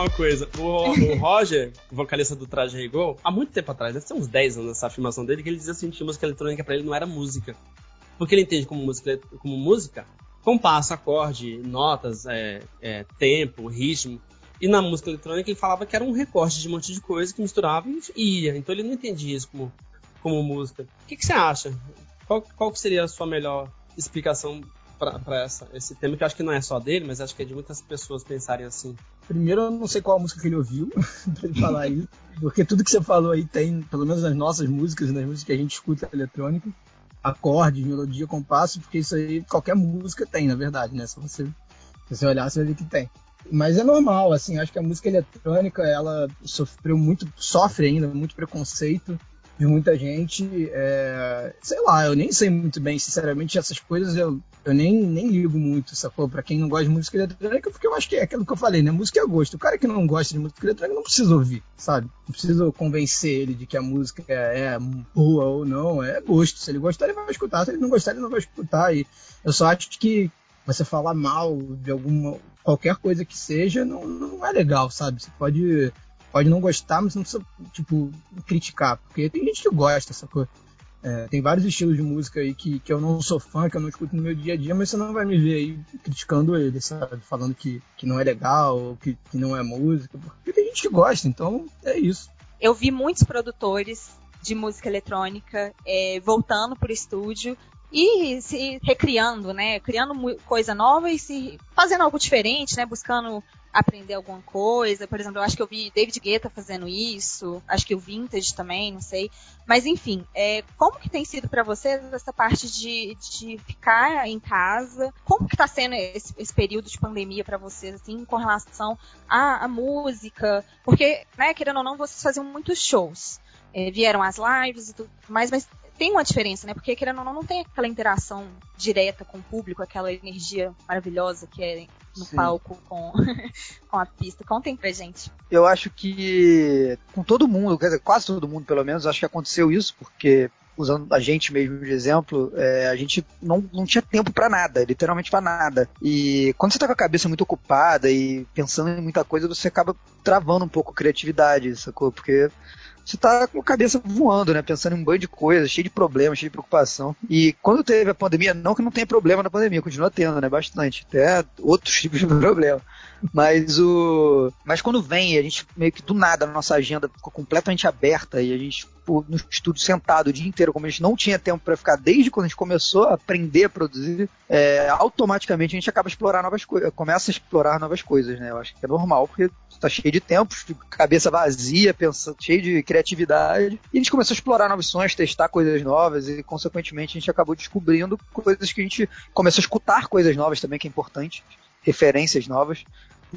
Uma coisa. O, o Roger, vocalista do Traje Rigor, há muito tempo atrás, deve ser uns 10 anos essa afirmação dele, que ele dizia assim que música eletrônica pra ele não era música. Porque ele entende como música, como música compasso, acorde, notas, é, é, tempo, ritmo. E na música eletrônica ele falava que era um recorte de um monte de coisa que misturava e ia. Então ele não entendia isso como, como música. O que, que você acha? Qual, qual seria a sua melhor explicação para esse tema, que eu acho que não é só dele, mas acho que é de muitas pessoas pensarem assim. Primeiro, eu não sei qual música que ele ouviu pra ele falar isso, porque tudo que você falou aí tem, pelo menos nas nossas músicas, nas músicas que a gente escuta eletrônica, acorde, melodia, compasso, porque isso aí qualquer música tem, na verdade, né? Se você, se você olhar, você vai ver que tem. Mas é normal, assim, acho que a música eletrônica, ela sofreu muito, sofre ainda muito preconceito de muita gente. É, sei lá, eu nem sei muito bem, sinceramente, essas coisas eu, eu nem, nem ligo muito, sacou? Pra quem não gosta de música eletrônica, porque eu acho que é aquilo que eu falei, né? Música é gosto. O cara que não gosta de música eletrônica não precisa ouvir, sabe? Não precisa convencer ele de que a música é, é boa ou não, é gosto. Se ele gostar, ele vai escutar. Se ele não gostar, ele não vai escutar. E eu só acho que você falar mal de alguma qualquer coisa que seja não, não é legal, sabe? Você pode pode não gostar, mas não precisa, tipo, criticar, porque tem gente que gosta, sacou? É, tem vários estilos de música aí que, que eu não sou fã, que eu não escuto no meu dia a dia, mas você não vai me ver aí criticando ele, sabe? Falando que, que não é legal, que, que não é música, porque tem gente que gosta, então é isso. Eu vi muitos produtores de música eletrônica é, voltando pro estúdio e se recriando, né? Criando coisa nova e se fazendo algo diferente, né? Buscando aprender alguma coisa. Por exemplo, eu acho que eu vi David Guetta fazendo isso, acho que o Vintage também, não sei. Mas enfim, é, como que tem sido para vocês essa parte de, de ficar em casa? Como que tá sendo esse, esse período de pandemia para vocês, assim, com relação à, à, música? Porque, né, querendo ou não, vocês faziam muitos shows. É, vieram as lives e tudo mais, mas tem uma diferença, né? Porque, querendo ou não, não tem aquela interação direta com o público, aquela energia maravilhosa que é no Sim. palco com, com a pista. Contem pra gente. Eu acho que com todo mundo, quer dizer, quase todo mundo pelo menos, acho que aconteceu isso, porque usando a gente mesmo de exemplo, é, a gente não, não tinha tempo para nada, literalmente para nada. E quando você tá com a cabeça muito ocupada e pensando em muita coisa, você acaba travando um pouco a criatividade, sacou? Porque você tá com a cabeça voando, né? Pensando em um banho de coisas, cheio de problemas, cheio de preocupação. E quando teve a pandemia, não que não tenha problema na pandemia, continua tendo, né? Bastante. Até outros tipos de problema. Mas o. Mas quando vem, a gente meio que do nada a nossa agenda ficou completamente aberta e a gente no estúdio sentado o dia inteiro, como a gente não tinha tempo para ficar desde quando a gente começou a aprender a produzir, é, automaticamente a gente acaba explorar novas coisas, começa a explorar novas coisas, né? Eu acho que é normal, porque tá cheio de tempo, cabeça vazia, pensando, cheio de criatividade. E a gente começou a explorar novos sonhos, testar coisas novas e, consequentemente, a gente acabou descobrindo coisas que a gente começou a escutar coisas novas também, que é importante, referências novas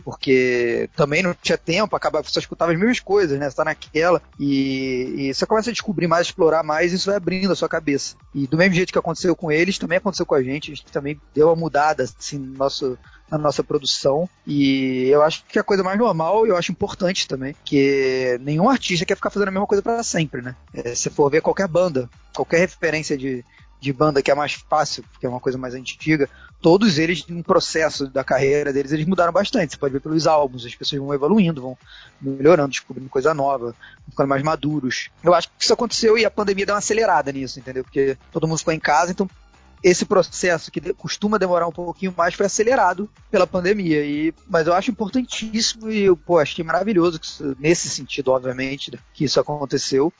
porque também não tinha tempo, acaba, só escutava as mesmas coisas, né? Você tá naquela e, e, você começa a descobrir mais, explorar mais, e isso vai abrindo a sua cabeça. E do mesmo jeito que aconteceu com eles, também aconteceu com a gente, a gente também deu uma mudada assim, no nosso, na nossa produção. E eu acho que a coisa mais normal eu acho importante também, que nenhum artista quer ficar fazendo a mesma coisa para sempre, né? É, se for ver qualquer banda, qualquer referência de, de banda que é mais fácil, porque é uma coisa mais antiga, todos eles, no processo da carreira deles, eles mudaram bastante. Você pode ver pelos álbuns, as pessoas vão evoluindo, vão melhorando, descobrindo coisa nova, ficando mais maduros. Eu acho que isso aconteceu e a pandemia deu uma acelerada nisso, entendeu? Porque todo mundo ficou em casa, então esse processo que costuma demorar um pouquinho mais foi acelerado pela pandemia. E, mas eu acho importantíssimo e eu pô, achei maravilhoso isso, nesse sentido, obviamente, que isso aconteceu,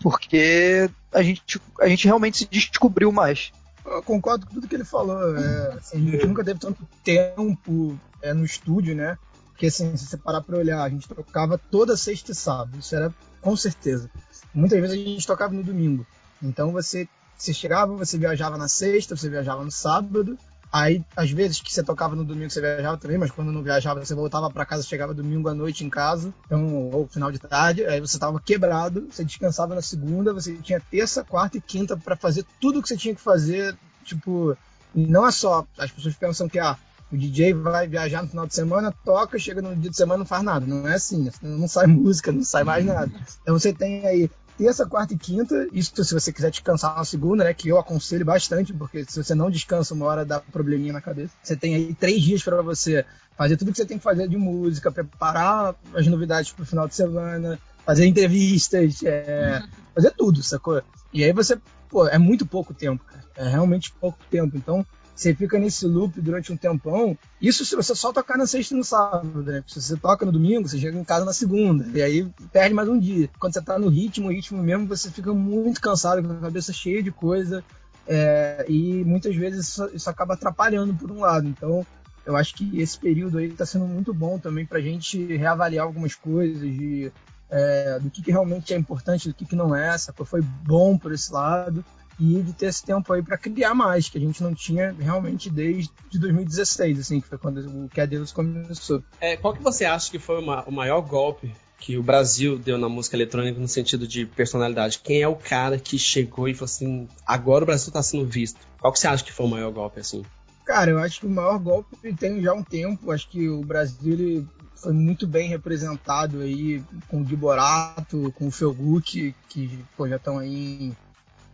porque a gente, a gente realmente se descobriu mais. Eu concordo com tudo que ele falou. É, assim, a gente nunca teve tanto tempo é, no estúdio, né? Porque assim, se você parar pra olhar, a gente tocava toda sexta e sábado, isso era com certeza. Muitas vezes a gente tocava no domingo. Então você você chegava, você viajava na sexta, você viajava no sábado. Aí, às vezes que você tocava no domingo, você viajava também, mas quando não viajava, você voltava para casa, chegava domingo à noite em casa, então, ou final de tarde, aí você tava quebrado, você descansava na segunda, você tinha terça, quarta e quinta para fazer tudo o que você tinha que fazer, tipo, não é só, as pessoas pensam que, ah, o DJ vai viajar no final de semana, toca, chega no dia de semana não faz nada. Não é assim, não sai música, não sai mais nada. Então você tem aí terça, quarta e quinta. Isso se você quiser descansar na segunda, né? Que eu aconselho bastante, porque se você não descansa uma hora dá um probleminha na cabeça. Você tem aí três dias para você fazer tudo que você tem que fazer de música, preparar as novidades pro final de semana, fazer entrevistas, é, fazer tudo, sacou? E aí você, pô, é muito pouco tempo, cara. É realmente pouco tempo. Então, você fica nesse loop durante um tempão. Isso se você só tocar na sexta e no sábado, né? Se você toca no domingo, você chega em casa na segunda. E aí perde mais um dia. Quando você tá no ritmo, ritmo mesmo, você fica muito cansado, com a cabeça cheia de coisa. É, e muitas vezes isso, isso, acaba atrapalhando por um lado. Então, eu acho que esse período aí está sendo muito bom também para a gente reavaliar algumas coisas, de, é, do que, que, realmente é importante, do que, que não é. Sacou? Foi bom por esse lado e de ter esse tempo aí para criar mais, que a gente não tinha realmente desde 2016, assim, que foi quando o Deus começou. É, qual que você acha que foi uma, o maior golpe que o Brasil deu na música eletrônica no sentido de personalidade? Quem é o cara que chegou e falou assim, agora o Brasil está sendo visto? Qual que você acha que foi o maior golpe, assim? Cara, eu acho que o maior golpe tem já um tempo, acho que o Brasil ele foi muito bem representado aí com o Giborato, com o Felguk, que pô, já estão aí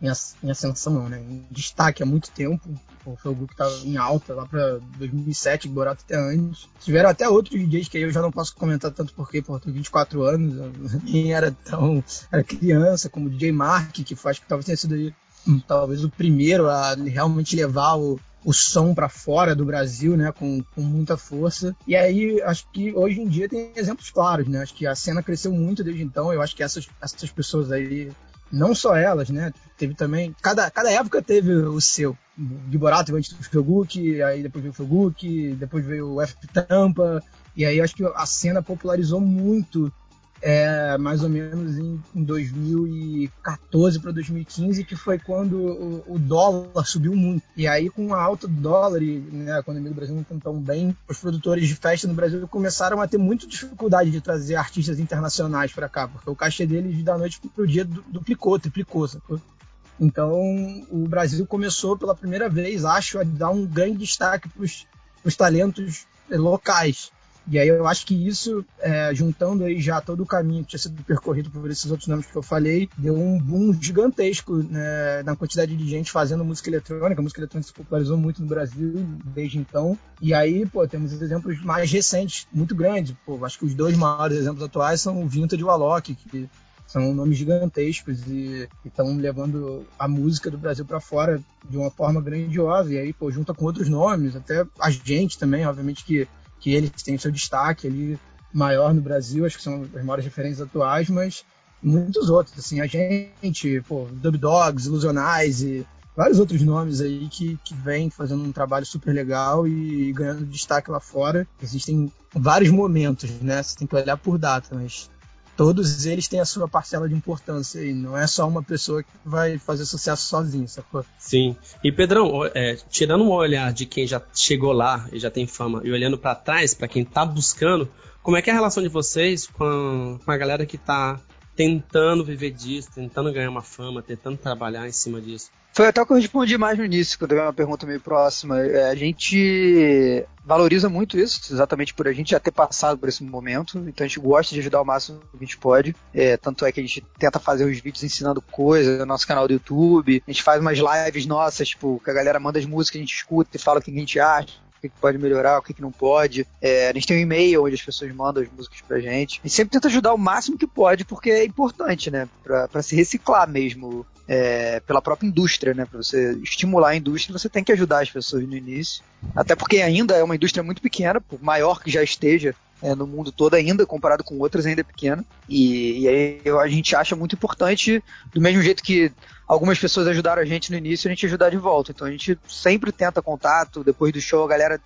em, ascensão, não, né? Em destaque há muito tempo. O Felguk estava em alta lá para 2007, Borato até antes. Tiveram até outros DJs que eu já não posso comentar tanto porque, pô, tenho 24 anos, nem era tão era criança, como o DJ Mark, que acho que talvez tenha sido aí, hum, talvez o primeiro a realmente levar o, o som para fora do Brasil, né, com, com muita força. E aí, acho que hoje em dia tem exemplos claros, né? Acho que a cena cresceu muito desde então. Eu acho que essas, essas pessoas aí não só elas, né? Teve também. Cada, cada época teve o seu. O Giborato antes do Felguk, aí depois veio o Felguk, depois veio o F Tampa. E aí acho que a cena popularizou muito é, mais ou menos em, em 2014 para 2015, que foi quando o, o, dólar subiu muito. E aí, com a alta do dólar e né, a economia do Brasil não tão bem, os produtores de festa no Brasil começaram a ter muita dificuldade de trazer artistas internacionais para cá, porque o cachê deles da noite para o dia duplicou, triplicou, sacou? Então, o Brasil começou pela primeira vez, acho, a dar um grande destaque para os talentos locais. E aí eu acho que isso, é, juntando aí já todo o caminho que tinha sido percorrido por esses outros nomes que eu falei, deu um boom gigantesco né, na quantidade de gente fazendo música eletrônica. A música eletrônica se popularizou muito no Brasil desde então. E aí, pô, temos exemplos mais recentes, muito grandes. Pô, acho que os dois maiores exemplos atuais são o Vintage e o Alok, que são nomes gigantescos e estão levando a música do Brasil para fora de uma forma grandiosa. E aí, pô, junta com outros nomes, até a gente também, obviamente que que eles têm seu destaque ali maior no Brasil, acho que são as maiores referências atuais, mas muitos outros, assim, a gente, pô, Dub Dogs, Ilusionais vários outros nomes aí que, que vêm fazendo um trabalho super legal e ganhando destaque lá fora. Existem vários momentos, né? Você tem que olhar por data, mas todos eles têm a sua parcela de importância e não é só uma pessoa que vai fazer sucesso sozinho, sacou? Sim. E Pedrão, é, tirando um olhar de quem já chegou lá e já tem fama e olhando para trás, para quem tá buscando, como é que é a relação de vocês com a, com a galera que tá tentando viver disso, tentando ganhar uma fama, tentando trabalhar em cima disso? Foi até o que eu respondi mais no início, quando veio uma pergunta meio próxima. É, a gente valoriza muito isso, exatamente por a gente já ter passado por esse momento. Então a gente gosta de ajudar o máximo que a gente pode. É, tanto é que a gente tenta fazer os vídeos ensinando coisas no nosso canal do YouTube. A gente faz umas lives nossas, tipo, que a galera manda as músicas a gente escuta e fala o que a gente acha o que pode melhorar, o que não pode. É, a gente tem um e-mail onde as pessoas mandam as músicas pra gente. Gente sempre tenta ajudar o máximo que pode, porque é importante, né? Pra, pra se reciclar mesmo é, pela própria indústria, né? Para você estimular a indústria, você tem que ajudar as pessoas no início. Até porque ainda é uma indústria muito pequena, por maior que já esteja é, no mundo todo ainda, comparado com outras, ainda é pequena. E, e aí a gente acha muito importante, do mesmo jeito que algumas pessoas ajudaram a gente no início, a gente ajudar de volta. Então a gente sempre tenta contato, depois do show a galera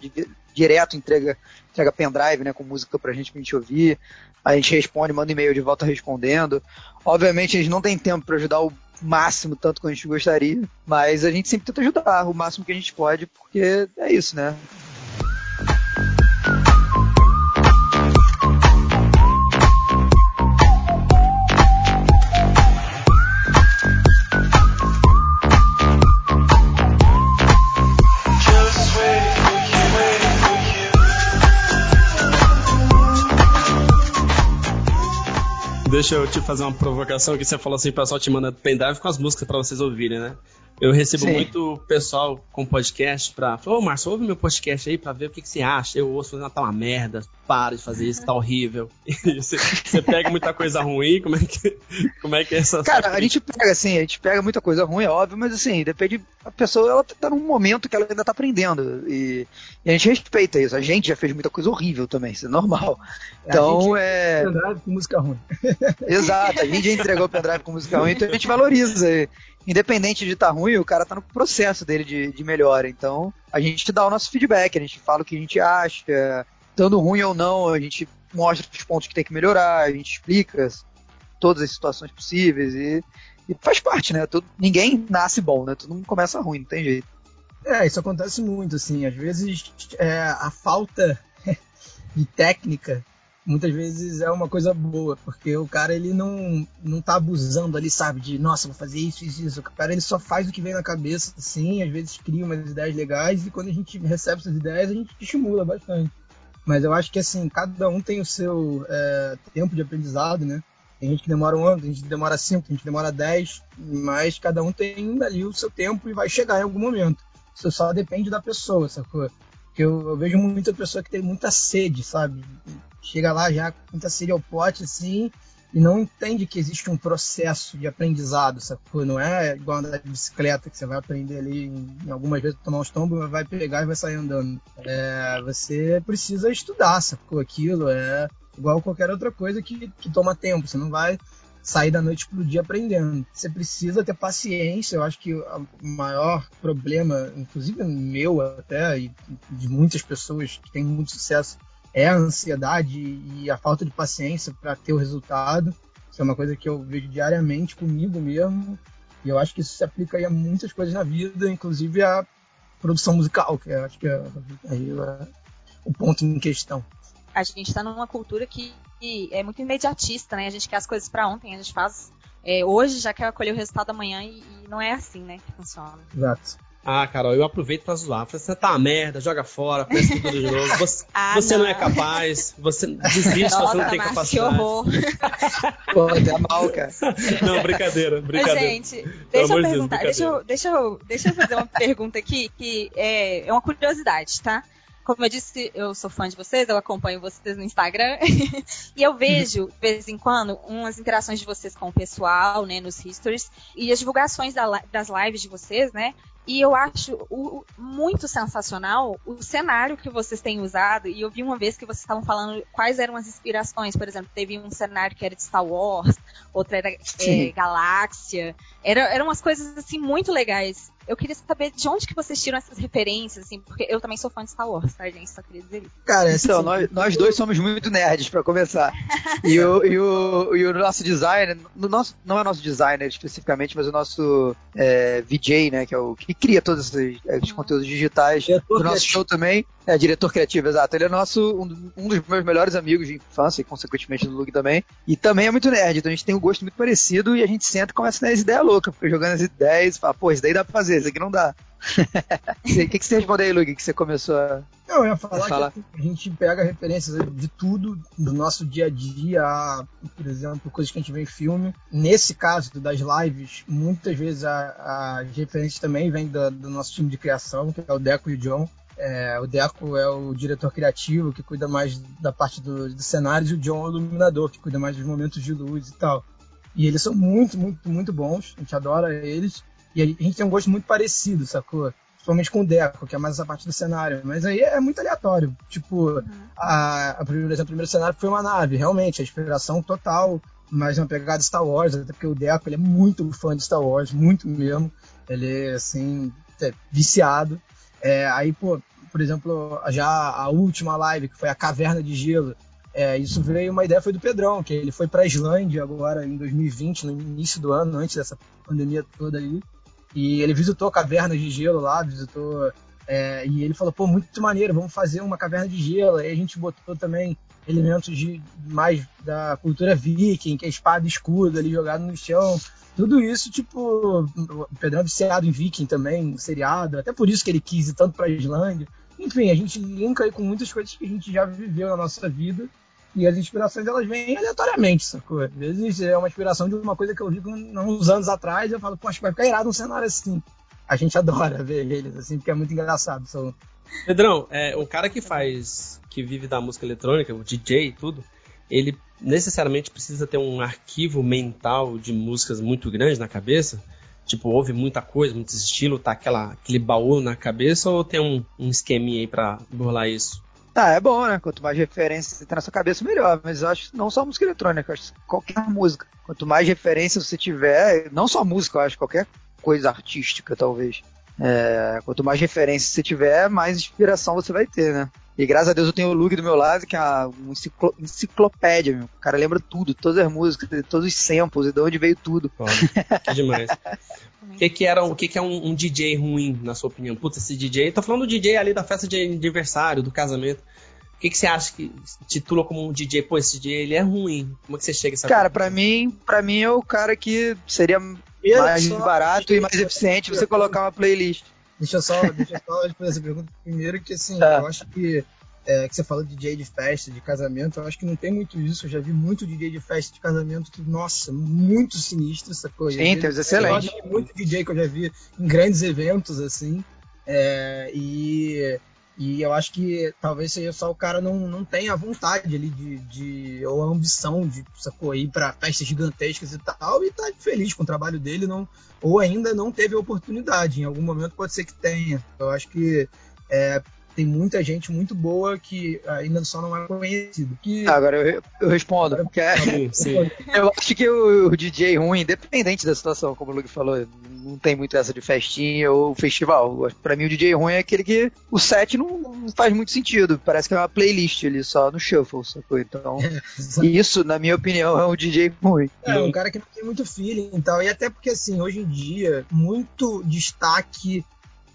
direto entrega, entrega pendrive, né, com música pra gente pra gente ouvir. A gente responde, manda e-mail de volta respondendo. Obviamente a gente não tem tempo para ajudar o máximo, tanto quanto a gente gostaria, mas a gente sempre tenta ajudar o máximo que a gente pode, porque é isso, né? Deixa eu te fazer uma provocação que você falou assim, o pessoal te manda pendrive com as músicas para vocês ouvirem, né? Eu recebo Sim. muito pessoal com podcast pra. Ô, Márcio, ouve meu podcast aí pra ver o que, que você acha. Eu ouço, ah, tá uma merda, para de fazer isso, tá horrível. você, você, pega muita coisa ruim, como é que, como é, que é essa. Cara, a gente pega, assim, a gente pega muita coisa ruim, é óbvio, mas assim, depende. A pessoa, ela tá num momento que ela ainda tá aprendendo. E, e a gente respeita isso. A gente já fez muita coisa horrível também, isso é normal. Então é. Pendrive com música ruim. Exato, a gente já entregou o pendrive com música ruim, então a gente valoriza independente de estar tá ruim, o cara tá no processo dele de, de melhora. Então, a gente dá o nosso feedback, a gente fala o que a gente acha, estando ruim ou não, a gente mostra os pontos que tem que melhorar, a gente explica todas as situações possíveis e, e faz parte, né? Todo, ninguém nasce bom, né? Todo mundo começa ruim, não tem jeito. É, isso acontece muito, assim. Às vezes é, a falta de técnica muitas vezes é uma coisa boa, porque o cara ele não, não tá abusando ali, sabe, de nossa, vou fazer isso, isso, isso. O cara ele só faz o que vem na cabeça, assim, às vezes cria umas ideias legais e quando a gente recebe essas ideias a gente estimula bastante. Mas eu acho que assim, cada um tem o seu é, tempo de aprendizado, né? Tem gente que demora um ano, tem gente que demora cinco, tem gente que demora dez, mas cada um tem ali o seu tempo e vai chegar em algum momento. Isso só depende da pessoa, sacou? Eu, eu vejo muita pessoa que tem muita sede, sabe? chega lá já com muita sede ao pote, assim, e não entende que existe um processo de aprendizado, sacou? Não é igual andar de bicicleta, que você vai aprender ali em, algumas vezes tomar uns tombos, vai pegar e vai sair andando. É, você precisa estudar, sacou? Aquilo é igual qualquer outra coisa que, que toma tempo. Você não vai sair da noite pro dia aprendendo. Você precisa ter paciência. Eu acho que o maior problema, inclusive meu até, e de muitas pessoas que têm muito sucesso, é a ansiedade e a falta de paciência para ter o resultado. Isso é uma coisa que eu vejo diariamente comigo mesmo. E eu acho que isso se aplica a muitas coisas na vida, inclusive a produção musical, que acho que é, aí é o ponto em questão. A gente está numa cultura que é muito imediatista, né? A gente quer as coisas para ontem, a gente faz é, hoje, já quer colher o resultado amanhã e, e não é assim, né, que funciona. Exato. Ah, Carol, eu aproveito pra zoar. Você tá uma merda, joga fora, começa tudo de novo. Você, ah, você não. não. é capaz, você desiste, Nossa, você não tem capacidade. Que horror. Pô, até mal, cara. Não, brincadeira, brincadeira. gente, deixa eu perguntar, Deus, deixa, eu, deixa, eu, deixa eu fazer uma pergunta aqui, que é, é uma curiosidade, tá? Como eu disse, eu sou fã de vocês, eu acompanho vocês no Instagram. e eu vejo, de vez em quando, umas interações de vocês com o pessoal, né, nos histories, e as divulgações da, das lives de vocês, né? E eu acho o, muito sensacional o cenário que vocês têm usado. E eu vi uma vez que vocês estavam falando quais eram as inspirações. Por exemplo, teve um cenário que era de Star Wars, outro era é, Galáxia. Era, eram umas coisas assim muito legais. Eu queria saber de onde que vocês tiram essas referências, assim, porque eu também sou fã de Star Wars, tá, gente? Só queria dizer isso. Cara, então, nós, nós dois somos muito nerds, para começar. e, o, e, o, e o nosso designer, no nosso, não é nosso designer especificamente, mas o nosso é, VJ, né, que é o cria todos esses, esses uhum. conteúdos digitais diretor do nosso criativo. show também. É, diretor criativo, exato. Ele é nosso, um, um, dos meus melhores amigos de infância e, consequentemente, do Luke também. E também é muito nerd, então a gente tem um gosto muito parecido e a gente senta e começa a ter as ideias loucas, fica jogando as ideias e fala, pô, isso daí dá pra fazer, isso aqui não dá. O que, que você respondeu aí, Luke, que você começou a. Não, eu ia falar, falar. que a gente pega referências de tudo do nosso dia a dia, por exemplo, coisas que a gente vê em filme. Nesse caso das lives, muitas vezes as referências também vêm do, do, nosso time de criação, que é o Deco e o John. É, o Deco é o diretor criativo, que cuida mais da parte do, do cenário, e o John é o iluminador, que cuida mais dos momentos de luz e tal. E eles são muito, muito, muito bons, a gente adora eles. E a gente tem um gosto muito parecido, sacou? Principalmente com o Deco, que é mais essa parte do cenário. Mas aí é muito aleatório. Tipo, uhum. a, a, por exemplo, o primeiro cenário foi uma nave, realmente, a inspiração total, mas uma pegada Star Wars, até porque o Deco ele é muito fã de Star Wars, muito mesmo. Ele é, assim, é, viciado. É, aí, pô, por exemplo, já a última live, que foi a Caverna de Gelo, é, isso veio, uma ideia foi do Pedrão, que ele foi para a Islândia agora em 2020, no início do ano, antes dessa pandemia toda aí. E ele visitou cavernas de gelo lá, visitou. É, e ele falou, pô, muito maneiro, vamos fazer uma caverna de gelo. Aí a gente botou também elementos de mais da cultura viking, que é espada e escudo ali jogado no chão. Tudo isso, tipo, o Pedrão é viciado em viking também, seriado, até por isso que ele quis ir tanto pra Islândia. Enfim, a gente linka aí com muitas coisas que a gente já viveu na nossa vida e as inspirações elas vêm aleatoriamente, sacou? Às vezes é uma inspiração de uma coisa que eu vi uns anos atrás eu falo, poxa, vai ficar irado um cenário assim. A gente adora ver eles, assim, porque é muito engraçado. Pedrão, é, o cara que faz, que vive da música eletrônica, o DJ e tudo, ele necessariamente precisa ter um arquivo mental de músicas muito grande na cabeça? Tipo, ouve muita coisa, muito estilo, tá aquela, aquele baú na cabeça ou tem um, um esqueminha aí pra burlar isso? Ah, é bom, né? Quanto mais referências você tem na sua cabeça, melhor. Mas eu acho não só música eletrônica, acho qualquer música. Quanto mais referências você tiver, não só música, eu acho qualquer coisa artística, talvez. É, quanto mais referências você tiver, mais inspiração você vai ter, né? E graças a Deus eu tenho o Lug do meu lado, que é uma enciclo enciclopédia, meu. O cara lembra tudo, todas as músicas, todos os samples, e de onde veio tudo. Pô, que demais. O que, que, era, o que, que é um, um, DJ ruim, na sua opinião? Puta, esse DJ. Tô falando do DJ ali da festa de aniversário, do casamento. O que, que você acha que titula como um DJ? Pô, esse DJ ele é ruim. Como é que você chega a essa Cara, para mim, para mim é o cara que seria mais só, barato e mais eficiente você colocar uma playlist. Deixa eu só, deixa eu só responder essa pergunta primeiro, que assim, tá. eu acho que é, que você falou de DJ de festa, de casamento, eu acho que não tem muito isso. Eu já vi muito DJ de festa de casamento que, nossa, muito sinistro essa coisa. Sim, tem excelente. Muito DJ que eu já vi em grandes eventos, assim. É, e, e eu acho que talvez seja só o cara não, não tenha vontade ali de, de ou a ambição de sacou, ir para festas gigantescas e tal, e tá feliz com o trabalho dele, não, ou ainda não teve a oportunidade. Em algum momento pode ser que tenha. Eu acho que é, tem muita gente muito boa que ainda só não é conhecido. Que... Agora eu, eu respondo. Porque é, eu acho que o, o, DJ ruim, independente da situação, como o Luke falou, não tem muito essa de festinha ou festival. Para mim o DJ ruim é aquele que o set não, não, faz muito sentido. Parece que é uma playlist ali só no shuffle, sacou? Então, é, isso, na minha opinião, é um DJ ruim. É, um cara que não tem muito feeling e tal. E até porque, assim, hoje em dia, muito destaque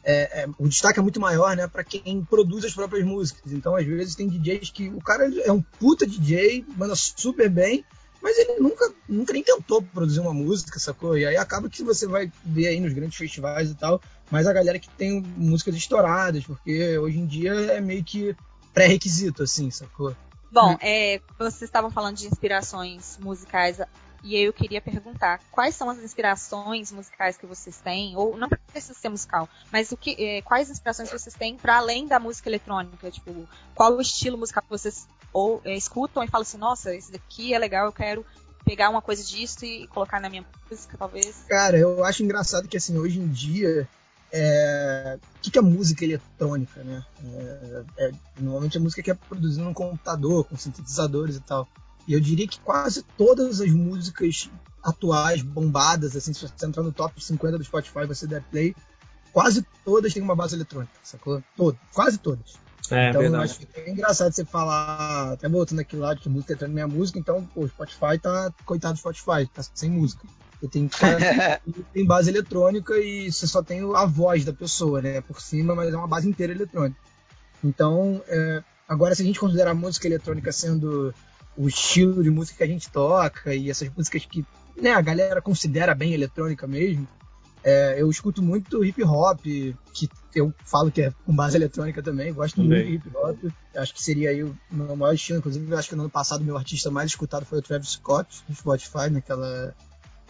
é, é, o destaque é muito maior, né, para quem produz as próprias músicas. Então, às vezes, tem DJs que o cara é um puta DJ, manda super bem, mas ele nunca, nunca nem tentou produzir uma música, sacou? E aí acaba que você vai ver aí nos grandes festivais e tal, mas a galera que tem músicas estouradas, porque hoje em dia é meio que pré-requisito, assim, sacou? Bom, é, vocês estavam falando de inspirações musicais e eu queria perguntar quais são as inspirações musicais que vocês têm, ou não precisa ser musical, mas o que, é, quais inspirações vocês têm para além da música eletrônica? Tipo, qual o estilo musical que vocês ou, é, escutam e falam assim, nossa, esse daqui é legal, eu quero pegar uma coisa disso e colocar na minha música, talvez? Cara, eu acho engraçado que assim, hoje em dia é... o que, que é música eletrônica, né? É... É... normalmente a música que é produzida no computador, com sintetizadores e tal. E eu diria que quase todas as músicas atuais, bombadas, assim, se você entrar no top 50 do Spotify você der play, quase todas têm uma base eletrônica, sacou? Todas, quase todas. É, então, verdade. acho que é engraçado você falar, até voltando aqui lá de que música eletrônica é minha música, então, pô, o Spotify tá, coitado do Spotify, tá sem música. tem, tem base eletrônica e você só tem a voz da pessoa, né? Por cima, mas é uma base inteira eletrônica. Então, é, agora se a gente considerar a música eletrônica sendo o estilo de música que a gente toca e essas músicas que né, a galera considera bem eletrônica mesmo, é, eu escuto muito hip hop, que eu falo que é com base eletrônica também, gosto também. muito de hip hop. Acho que seria aí o meu maior estilo. Inclusive, acho que no ano passado o meu artista mais escutado foi o Travis Scott, no Spotify, naquela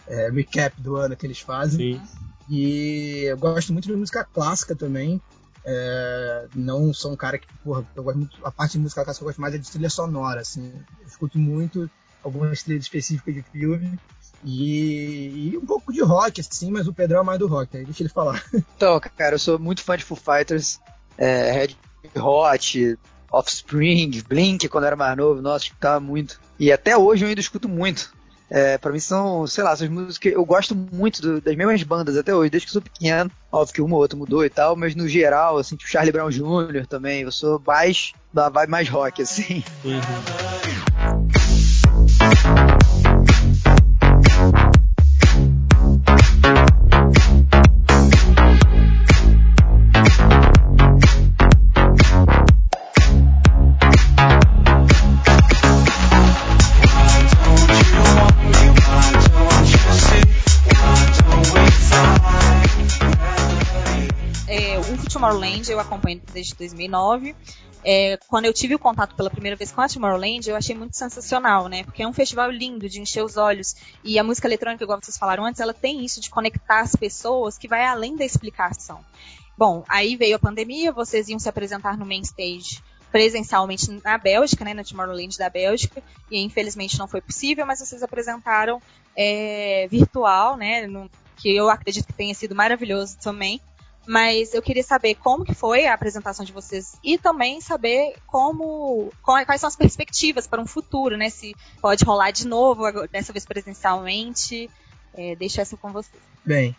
é, recap do ano que eles fazem. Sim. E eu gosto muito de música clássica também. É, não sou um cara que, porra, eu gosto muito, a parte de música que eu gosto mais é de trilha sonora, assim. Eu escuto muito algumas trilhas específicas de filme. E, e, um pouco de rock, assim, mas o Pedrão é mais do rock, aí deixa ele falar. Então, cara, eu sou muito fã de Foo Fighters, é, Red Hot, Offspring, Blink, quando eu era mais novo, nossa, escutava muito. E até hoje eu ainda escuto muito. É, pra mim são, sei lá, essas músicas. Eu gosto muito do, das mesmas bandas até hoje, desde que sou pequeno. Óbvio que uma ou outra mudou e tal, mas no geral, assim, tipo Charlie Brown Jr. também. Eu sou mais da vibe mais rock, assim. Uhum. Tomorrowland eu acompanho desde 2009. É, quando eu tive o contato pela primeira vez com a Tomorrowland, eu achei muito sensacional, né? Porque é um festival lindo, de encher os olhos. E a música eletrônica, igual vocês falaram antes, ela tem isso de conectar as pessoas que vai além da explicação. Bom, aí veio a pandemia, vocês iam se apresentar no main stage presencialmente na Bélgica, né, na Tomorrowland da Bélgica, e infelizmente não foi possível, mas vocês apresentaram é, virtual, né, no, que eu acredito que tenha sido maravilhoso também. Mas eu queria saber como que foi a apresentação de vocês e também saber como quais são as perspectivas para um futuro, né? Se pode rolar de novo, dessa vez presencialmente. É, deixo essa com vocês. Bem,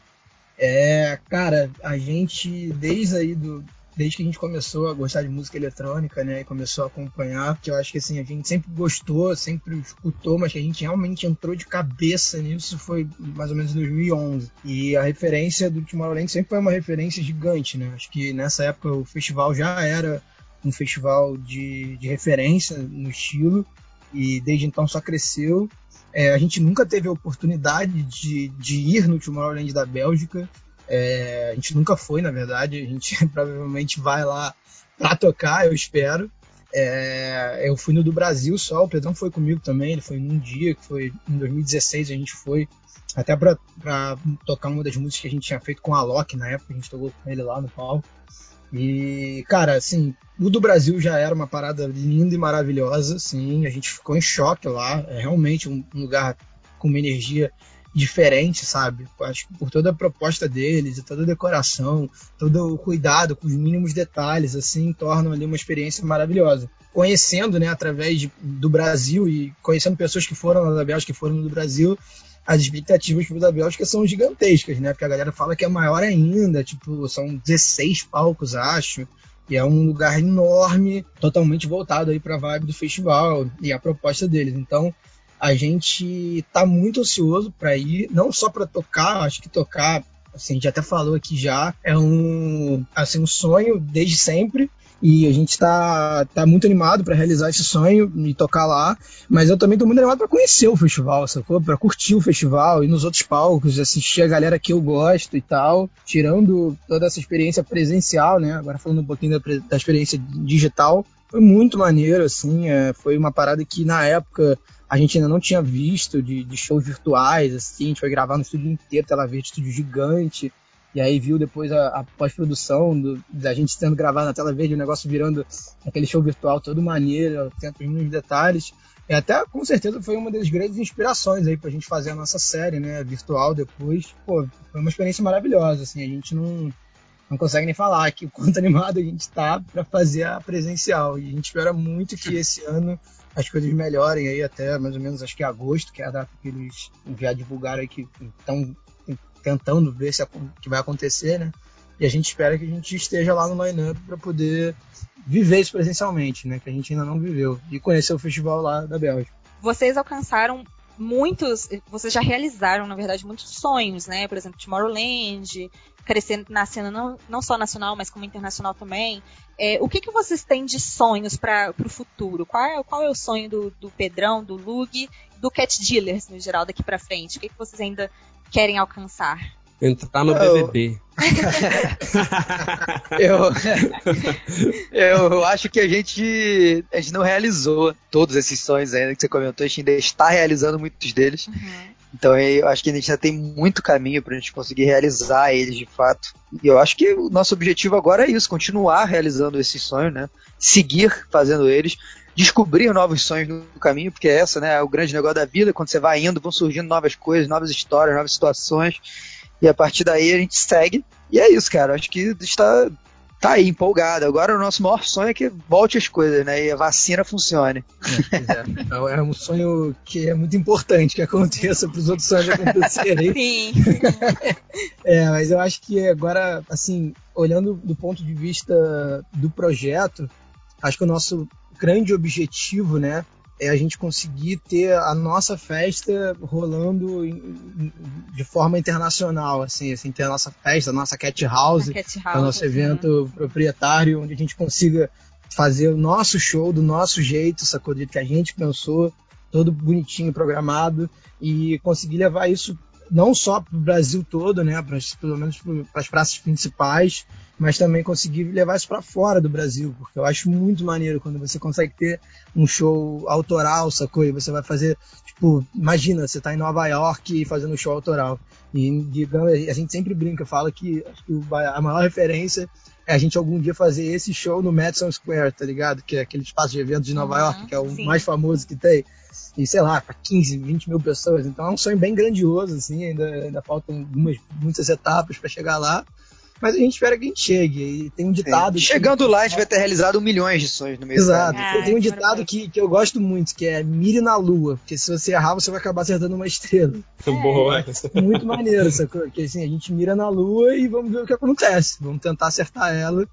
é, cara, a gente desde aí do desde que a gente começou a gostar de música eletrônica, né, e começou a acompanhar, que eu acho que assim, a gente sempre gostou, sempre escutou, mas que a gente realmente entrou de cabeça nisso foi mais ou menos em 2011. E a referência do Tomorrowland sempre foi uma referência gigante, né? Acho que nessa época o festival já era um festival de, de referência no estilo e desde então só cresceu. É, a gente nunca teve a oportunidade de, de ir no Tomorrowland da Bélgica, é, a gente nunca foi, na verdade. A gente provavelmente vai lá para tocar, eu espero. É, eu fui no do Brasil só, o Pedrão foi comigo também. Ele foi num dia, que foi em 2016, a gente foi até para tocar uma das músicas que a gente tinha feito com a Loki na época, a gente tocou com ele lá no palco. E, cara, assim, o do Brasil já era uma parada linda e maravilhosa, sim, a gente ficou em choque lá, é realmente um lugar com uma energia diferente, sabe? Acho por toda a proposta deles, e toda a decoração, todo o cuidado com os mínimos detalhes, assim, tornam ali uma experiência maravilhosa. Conhecendo, né, através de, do Brasil e conhecendo pessoas que foram lá da Bélgica, que foram do Brasil, as expectativas para da Bélgica são gigantescas, né? Porque a galera fala que é maior ainda, tipo, são 16 palcos, acho. E é um lugar enorme, totalmente voltado aí para a vibe do festival e a proposta deles. Então, a gente tá muito ansioso para ir, não só para tocar, acho que tocar, assim, a gente até falou aqui já, é um, assim, um sonho desde sempre. E a gente tá, tá muito animado para realizar esse sonho e tocar lá. Mas eu também tô muito animado para conhecer o festival, sacou? Pra curtir o festival e nos outros palcos, assistir a galera que eu gosto e tal. Tirando toda essa experiência presencial, né? Agora falando um pouquinho da, da experiência digital. Foi muito maneiro, assim. É, foi uma parada que na época a gente ainda não tinha visto de, de shows virtuais, assim, a gente foi gravar no estúdio inteiro, tela verde, estúdio gigante, e aí viu depois a, a pós-produção da gente sendo gravado na tela verde, o negócio virando aquele show virtual todo maneiro, tendo os mínimos detalhes. E até, com certeza, foi uma das grandes inspirações aí pra gente fazer a nossa série, né, virtual depois. Pô, foi uma experiência maravilhosa, assim, a gente não, não consegue nem falar que o quanto animado a gente tá para fazer a presencial. E a gente espera muito que esse ano as coisas melhorem aí até mais ou menos acho que agosto, que é a data que eles já divulgaram aí que estão tentando ver se que vai acontecer, né? E a gente espera que a gente esteja lá no line-up para poder viver isso presencialmente, né? Que a gente ainda não viveu. E conhecer o festival lá da Bélgica. Vocês alcançaram muitos, vocês já realizaram, na verdade, muitos sonhos, né? Por exemplo, Tomorrowland, crescendo na cena não, não só nacional, mas como internacional também. É, o que, que vocês têm de sonhos para o futuro? Qual é, qual é o sonho do, do Pedrão, do Lug, do Cat Dealers no geral daqui para frente? O que, que vocês ainda querem alcançar? Entrar no BBB. eu, eu acho que a gente, a gente não realizou todos esses sonhos ainda que você comentou, a gente ainda está realizando muitos deles. Uhum. Então eu acho que a gente ainda tem muito caminho para a gente conseguir realizar eles de fato. E eu acho que o nosso objetivo agora é isso, continuar realizando esses sonhos, né? Seguir fazendo eles, descobrir novos sonhos no caminho, porque é essa, né, é o grande negócio da vida, quando você vai indo, vão surgindo novas coisas, novas histórias, novas situações. E a partir daí a gente segue. E é isso, cara. Acho que está tá aí, empolgado. Agora o nosso maior sonho é que volte as coisas, né? E a vacina funcione. É, é. é um sonho que é muito importante que aconteça para os outros sonhos acontecerem. Sim. é, mas eu acho que agora, assim, olhando do ponto de vista do projeto, acho que o nosso grande objetivo, né, é a gente conseguir ter a nossa festa rolando de forma internacional, assim, assim, ter a nossa festa, a nossa cat house, a cat house o nosso evento proprietário, onde a gente consiga fazer o nosso show do nosso jeito, sacou? Do jeito que a gente pensou, todo bonitinho, programado, e conseguir levar isso não só para o Brasil todo, né, pelo menos para as praças principais, mas também conseguir levar isso para fora do Brasil, porque eu acho muito maneiro quando você consegue ter um show autoral, sacou? E você vai fazer, tipo, imagina, você está em Nova York fazendo um show autoral. E, digamos, a gente sempre brinca, fala que, que a maior referência é a gente algum dia fazer esse show no Madison Square, tá ligado? Que é aquele espaço de eventos de Nova uhum, York, que é o sim. mais famoso que tem e sei lá, para 15, 20 mil pessoas. Então é um sonho bem grandioso, assim, ainda, ainda faltam algumas, muitas etapas para chegar lá. Mas a gente espera que a gente chegue. E tem um ditado. Chegando lá, a gente vai ter realizado milhões de sonhos no meio Exato. Ah, tem um ditado que, que eu gosto muito, que é mire na lua. Porque se você errar, você vai acabar acertando uma estrela. É. Boa. É muito maneiro, sacou? Porque assim, a gente mira na lua e vamos ver o que acontece. Vamos tentar acertar ela.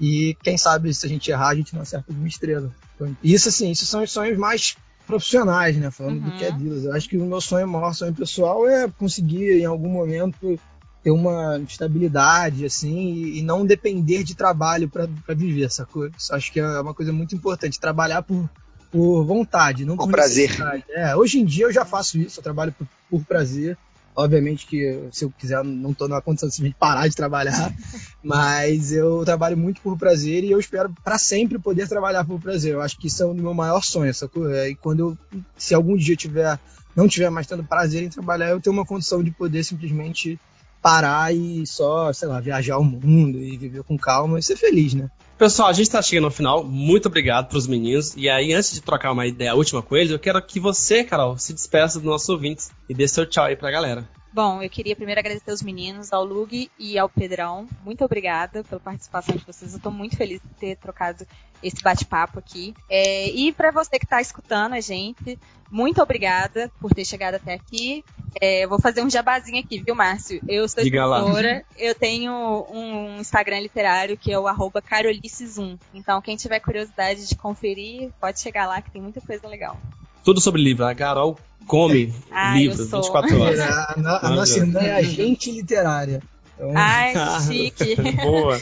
E quem sabe se a gente errar, a gente não acerta uma estrela. Então, isso, assim, isso são os sonhos mais profissionais, né? Falando uhum. do que é uhum. dealers. Eu acho que o meu sonho, o maior sonho pessoal é conseguir, em algum momento, ter uma estabilidade, assim, e, e não depender de trabalho para viver, sacou? Isso acho que é uma coisa muito importante. Trabalhar por, por vontade, não por, por prazer. É, hoje em dia eu já faço isso, eu trabalho por, por prazer. Obviamente que se eu quiser, não estou numa condição de parar de trabalhar, mas eu trabalho muito por prazer e eu espero para sempre poder trabalhar por prazer. Eu acho que isso é o meu maior sonho, sacou? É, e quando eu, se algum dia eu tiver, não tiver mais tendo prazer em trabalhar, eu tenho uma condição de poder simplesmente parar e só, sei lá, viajar o mundo e viver com calma e ser feliz, né? Pessoal, a gente está chegando ao final. Muito obrigado para os meninos. E aí, antes de trocar uma ideia última com eles, eu quero que você, Carol, se despeça dos nossos ouvintes e dê seu tchau aí para a galera. Bom, eu queria primeiro agradecer aos meninos, ao Lug e ao Pedrão. Muito obrigada pela participação de vocês. Eu estou muito feliz de ter trocado esse bate-papo aqui. É, e para você que está escutando a gente, muito obrigada por ter chegado até aqui. É, vou fazer um jabazinho aqui, viu, Márcio? Eu sou Diga escritora, lá. eu tenho um Instagram literário que é o arroba carolices1. Então, quem tiver curiosidade de conferir, pode chegar lá que tem muita coisa legal. Tudo sobre livro. A Carol come ah, livros 24 horas. A, a, a nossa irmã é agente literária. Então... Ai, que chique. Boa.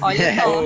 Olha só.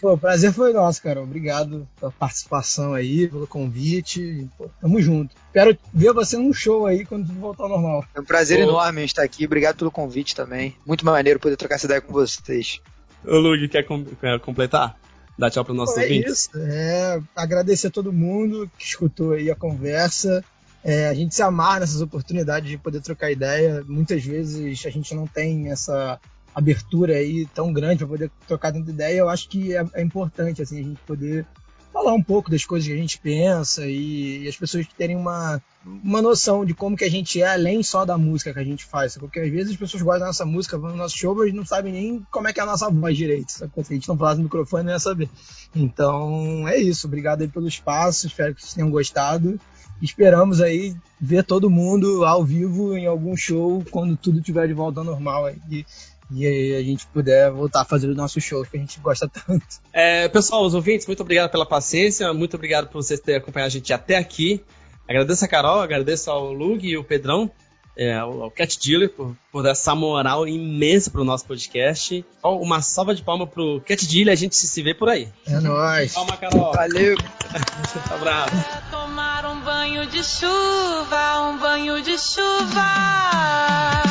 Pô, o prazer foi nosso, cara. Obrigado pela participação aí, pelo convite. Pô, tamo junto. Espero ver você num show aí quando tudo voltar ao normal. É um prazer Pô. enorme estar aqui. Obrigado pelo convite também. Muito maneiro poder trocar essa ideia com vocês. Ô, Lug, quer, com quer completar? Dá tchau para os nossos é ouvintes. Isso. É, agradecer a todo mundo que escutou aí a conversa. É, a gente se amarra nessas oportunidades de poder trocar ideia. Muitas vezes a gente não tem essa abertura aí tão grande para poder trocar tanta ideia. Eu acho que é, é, importante assim a gente poder falar um pouco das coisas que a gente pensa e, e, as pessoas terem uma, uma noção de como que a gente é além só da música que a gente faz. Porque às vezes as pessoas gostam da nossa música, vão no nosso show, mas não sabem nem como é que é a nossa voz direito. Se a gente não falasse no microfone, não ia saber. Então é isso. Obrigado aí pelo espaço. Espero que vocês tenham gostado. Esperamos aí ver todo mundo ao vivo em algum show quando tudo estiver de volta ao normal aí. E aí a gente puder voltar a fazer os nossos shows que a gente gosta tanto. É, pessoal, os ouvintes, muito obrigado pela paciência, muito obrigado por vocês terem acompanhado a gente até aqui. Agradeço a Carol, agradeço ao Lug e o Pedrão, é, ao Cat Dealer, por, por dar essa moral imensa pro nosso podcast. Uma salva de palma pro Cat Dealer, a gente se vê por aí. É nóis. Palma, Carol. Valeu. abraço. Tomar um banho de chuva, um banho de chuva.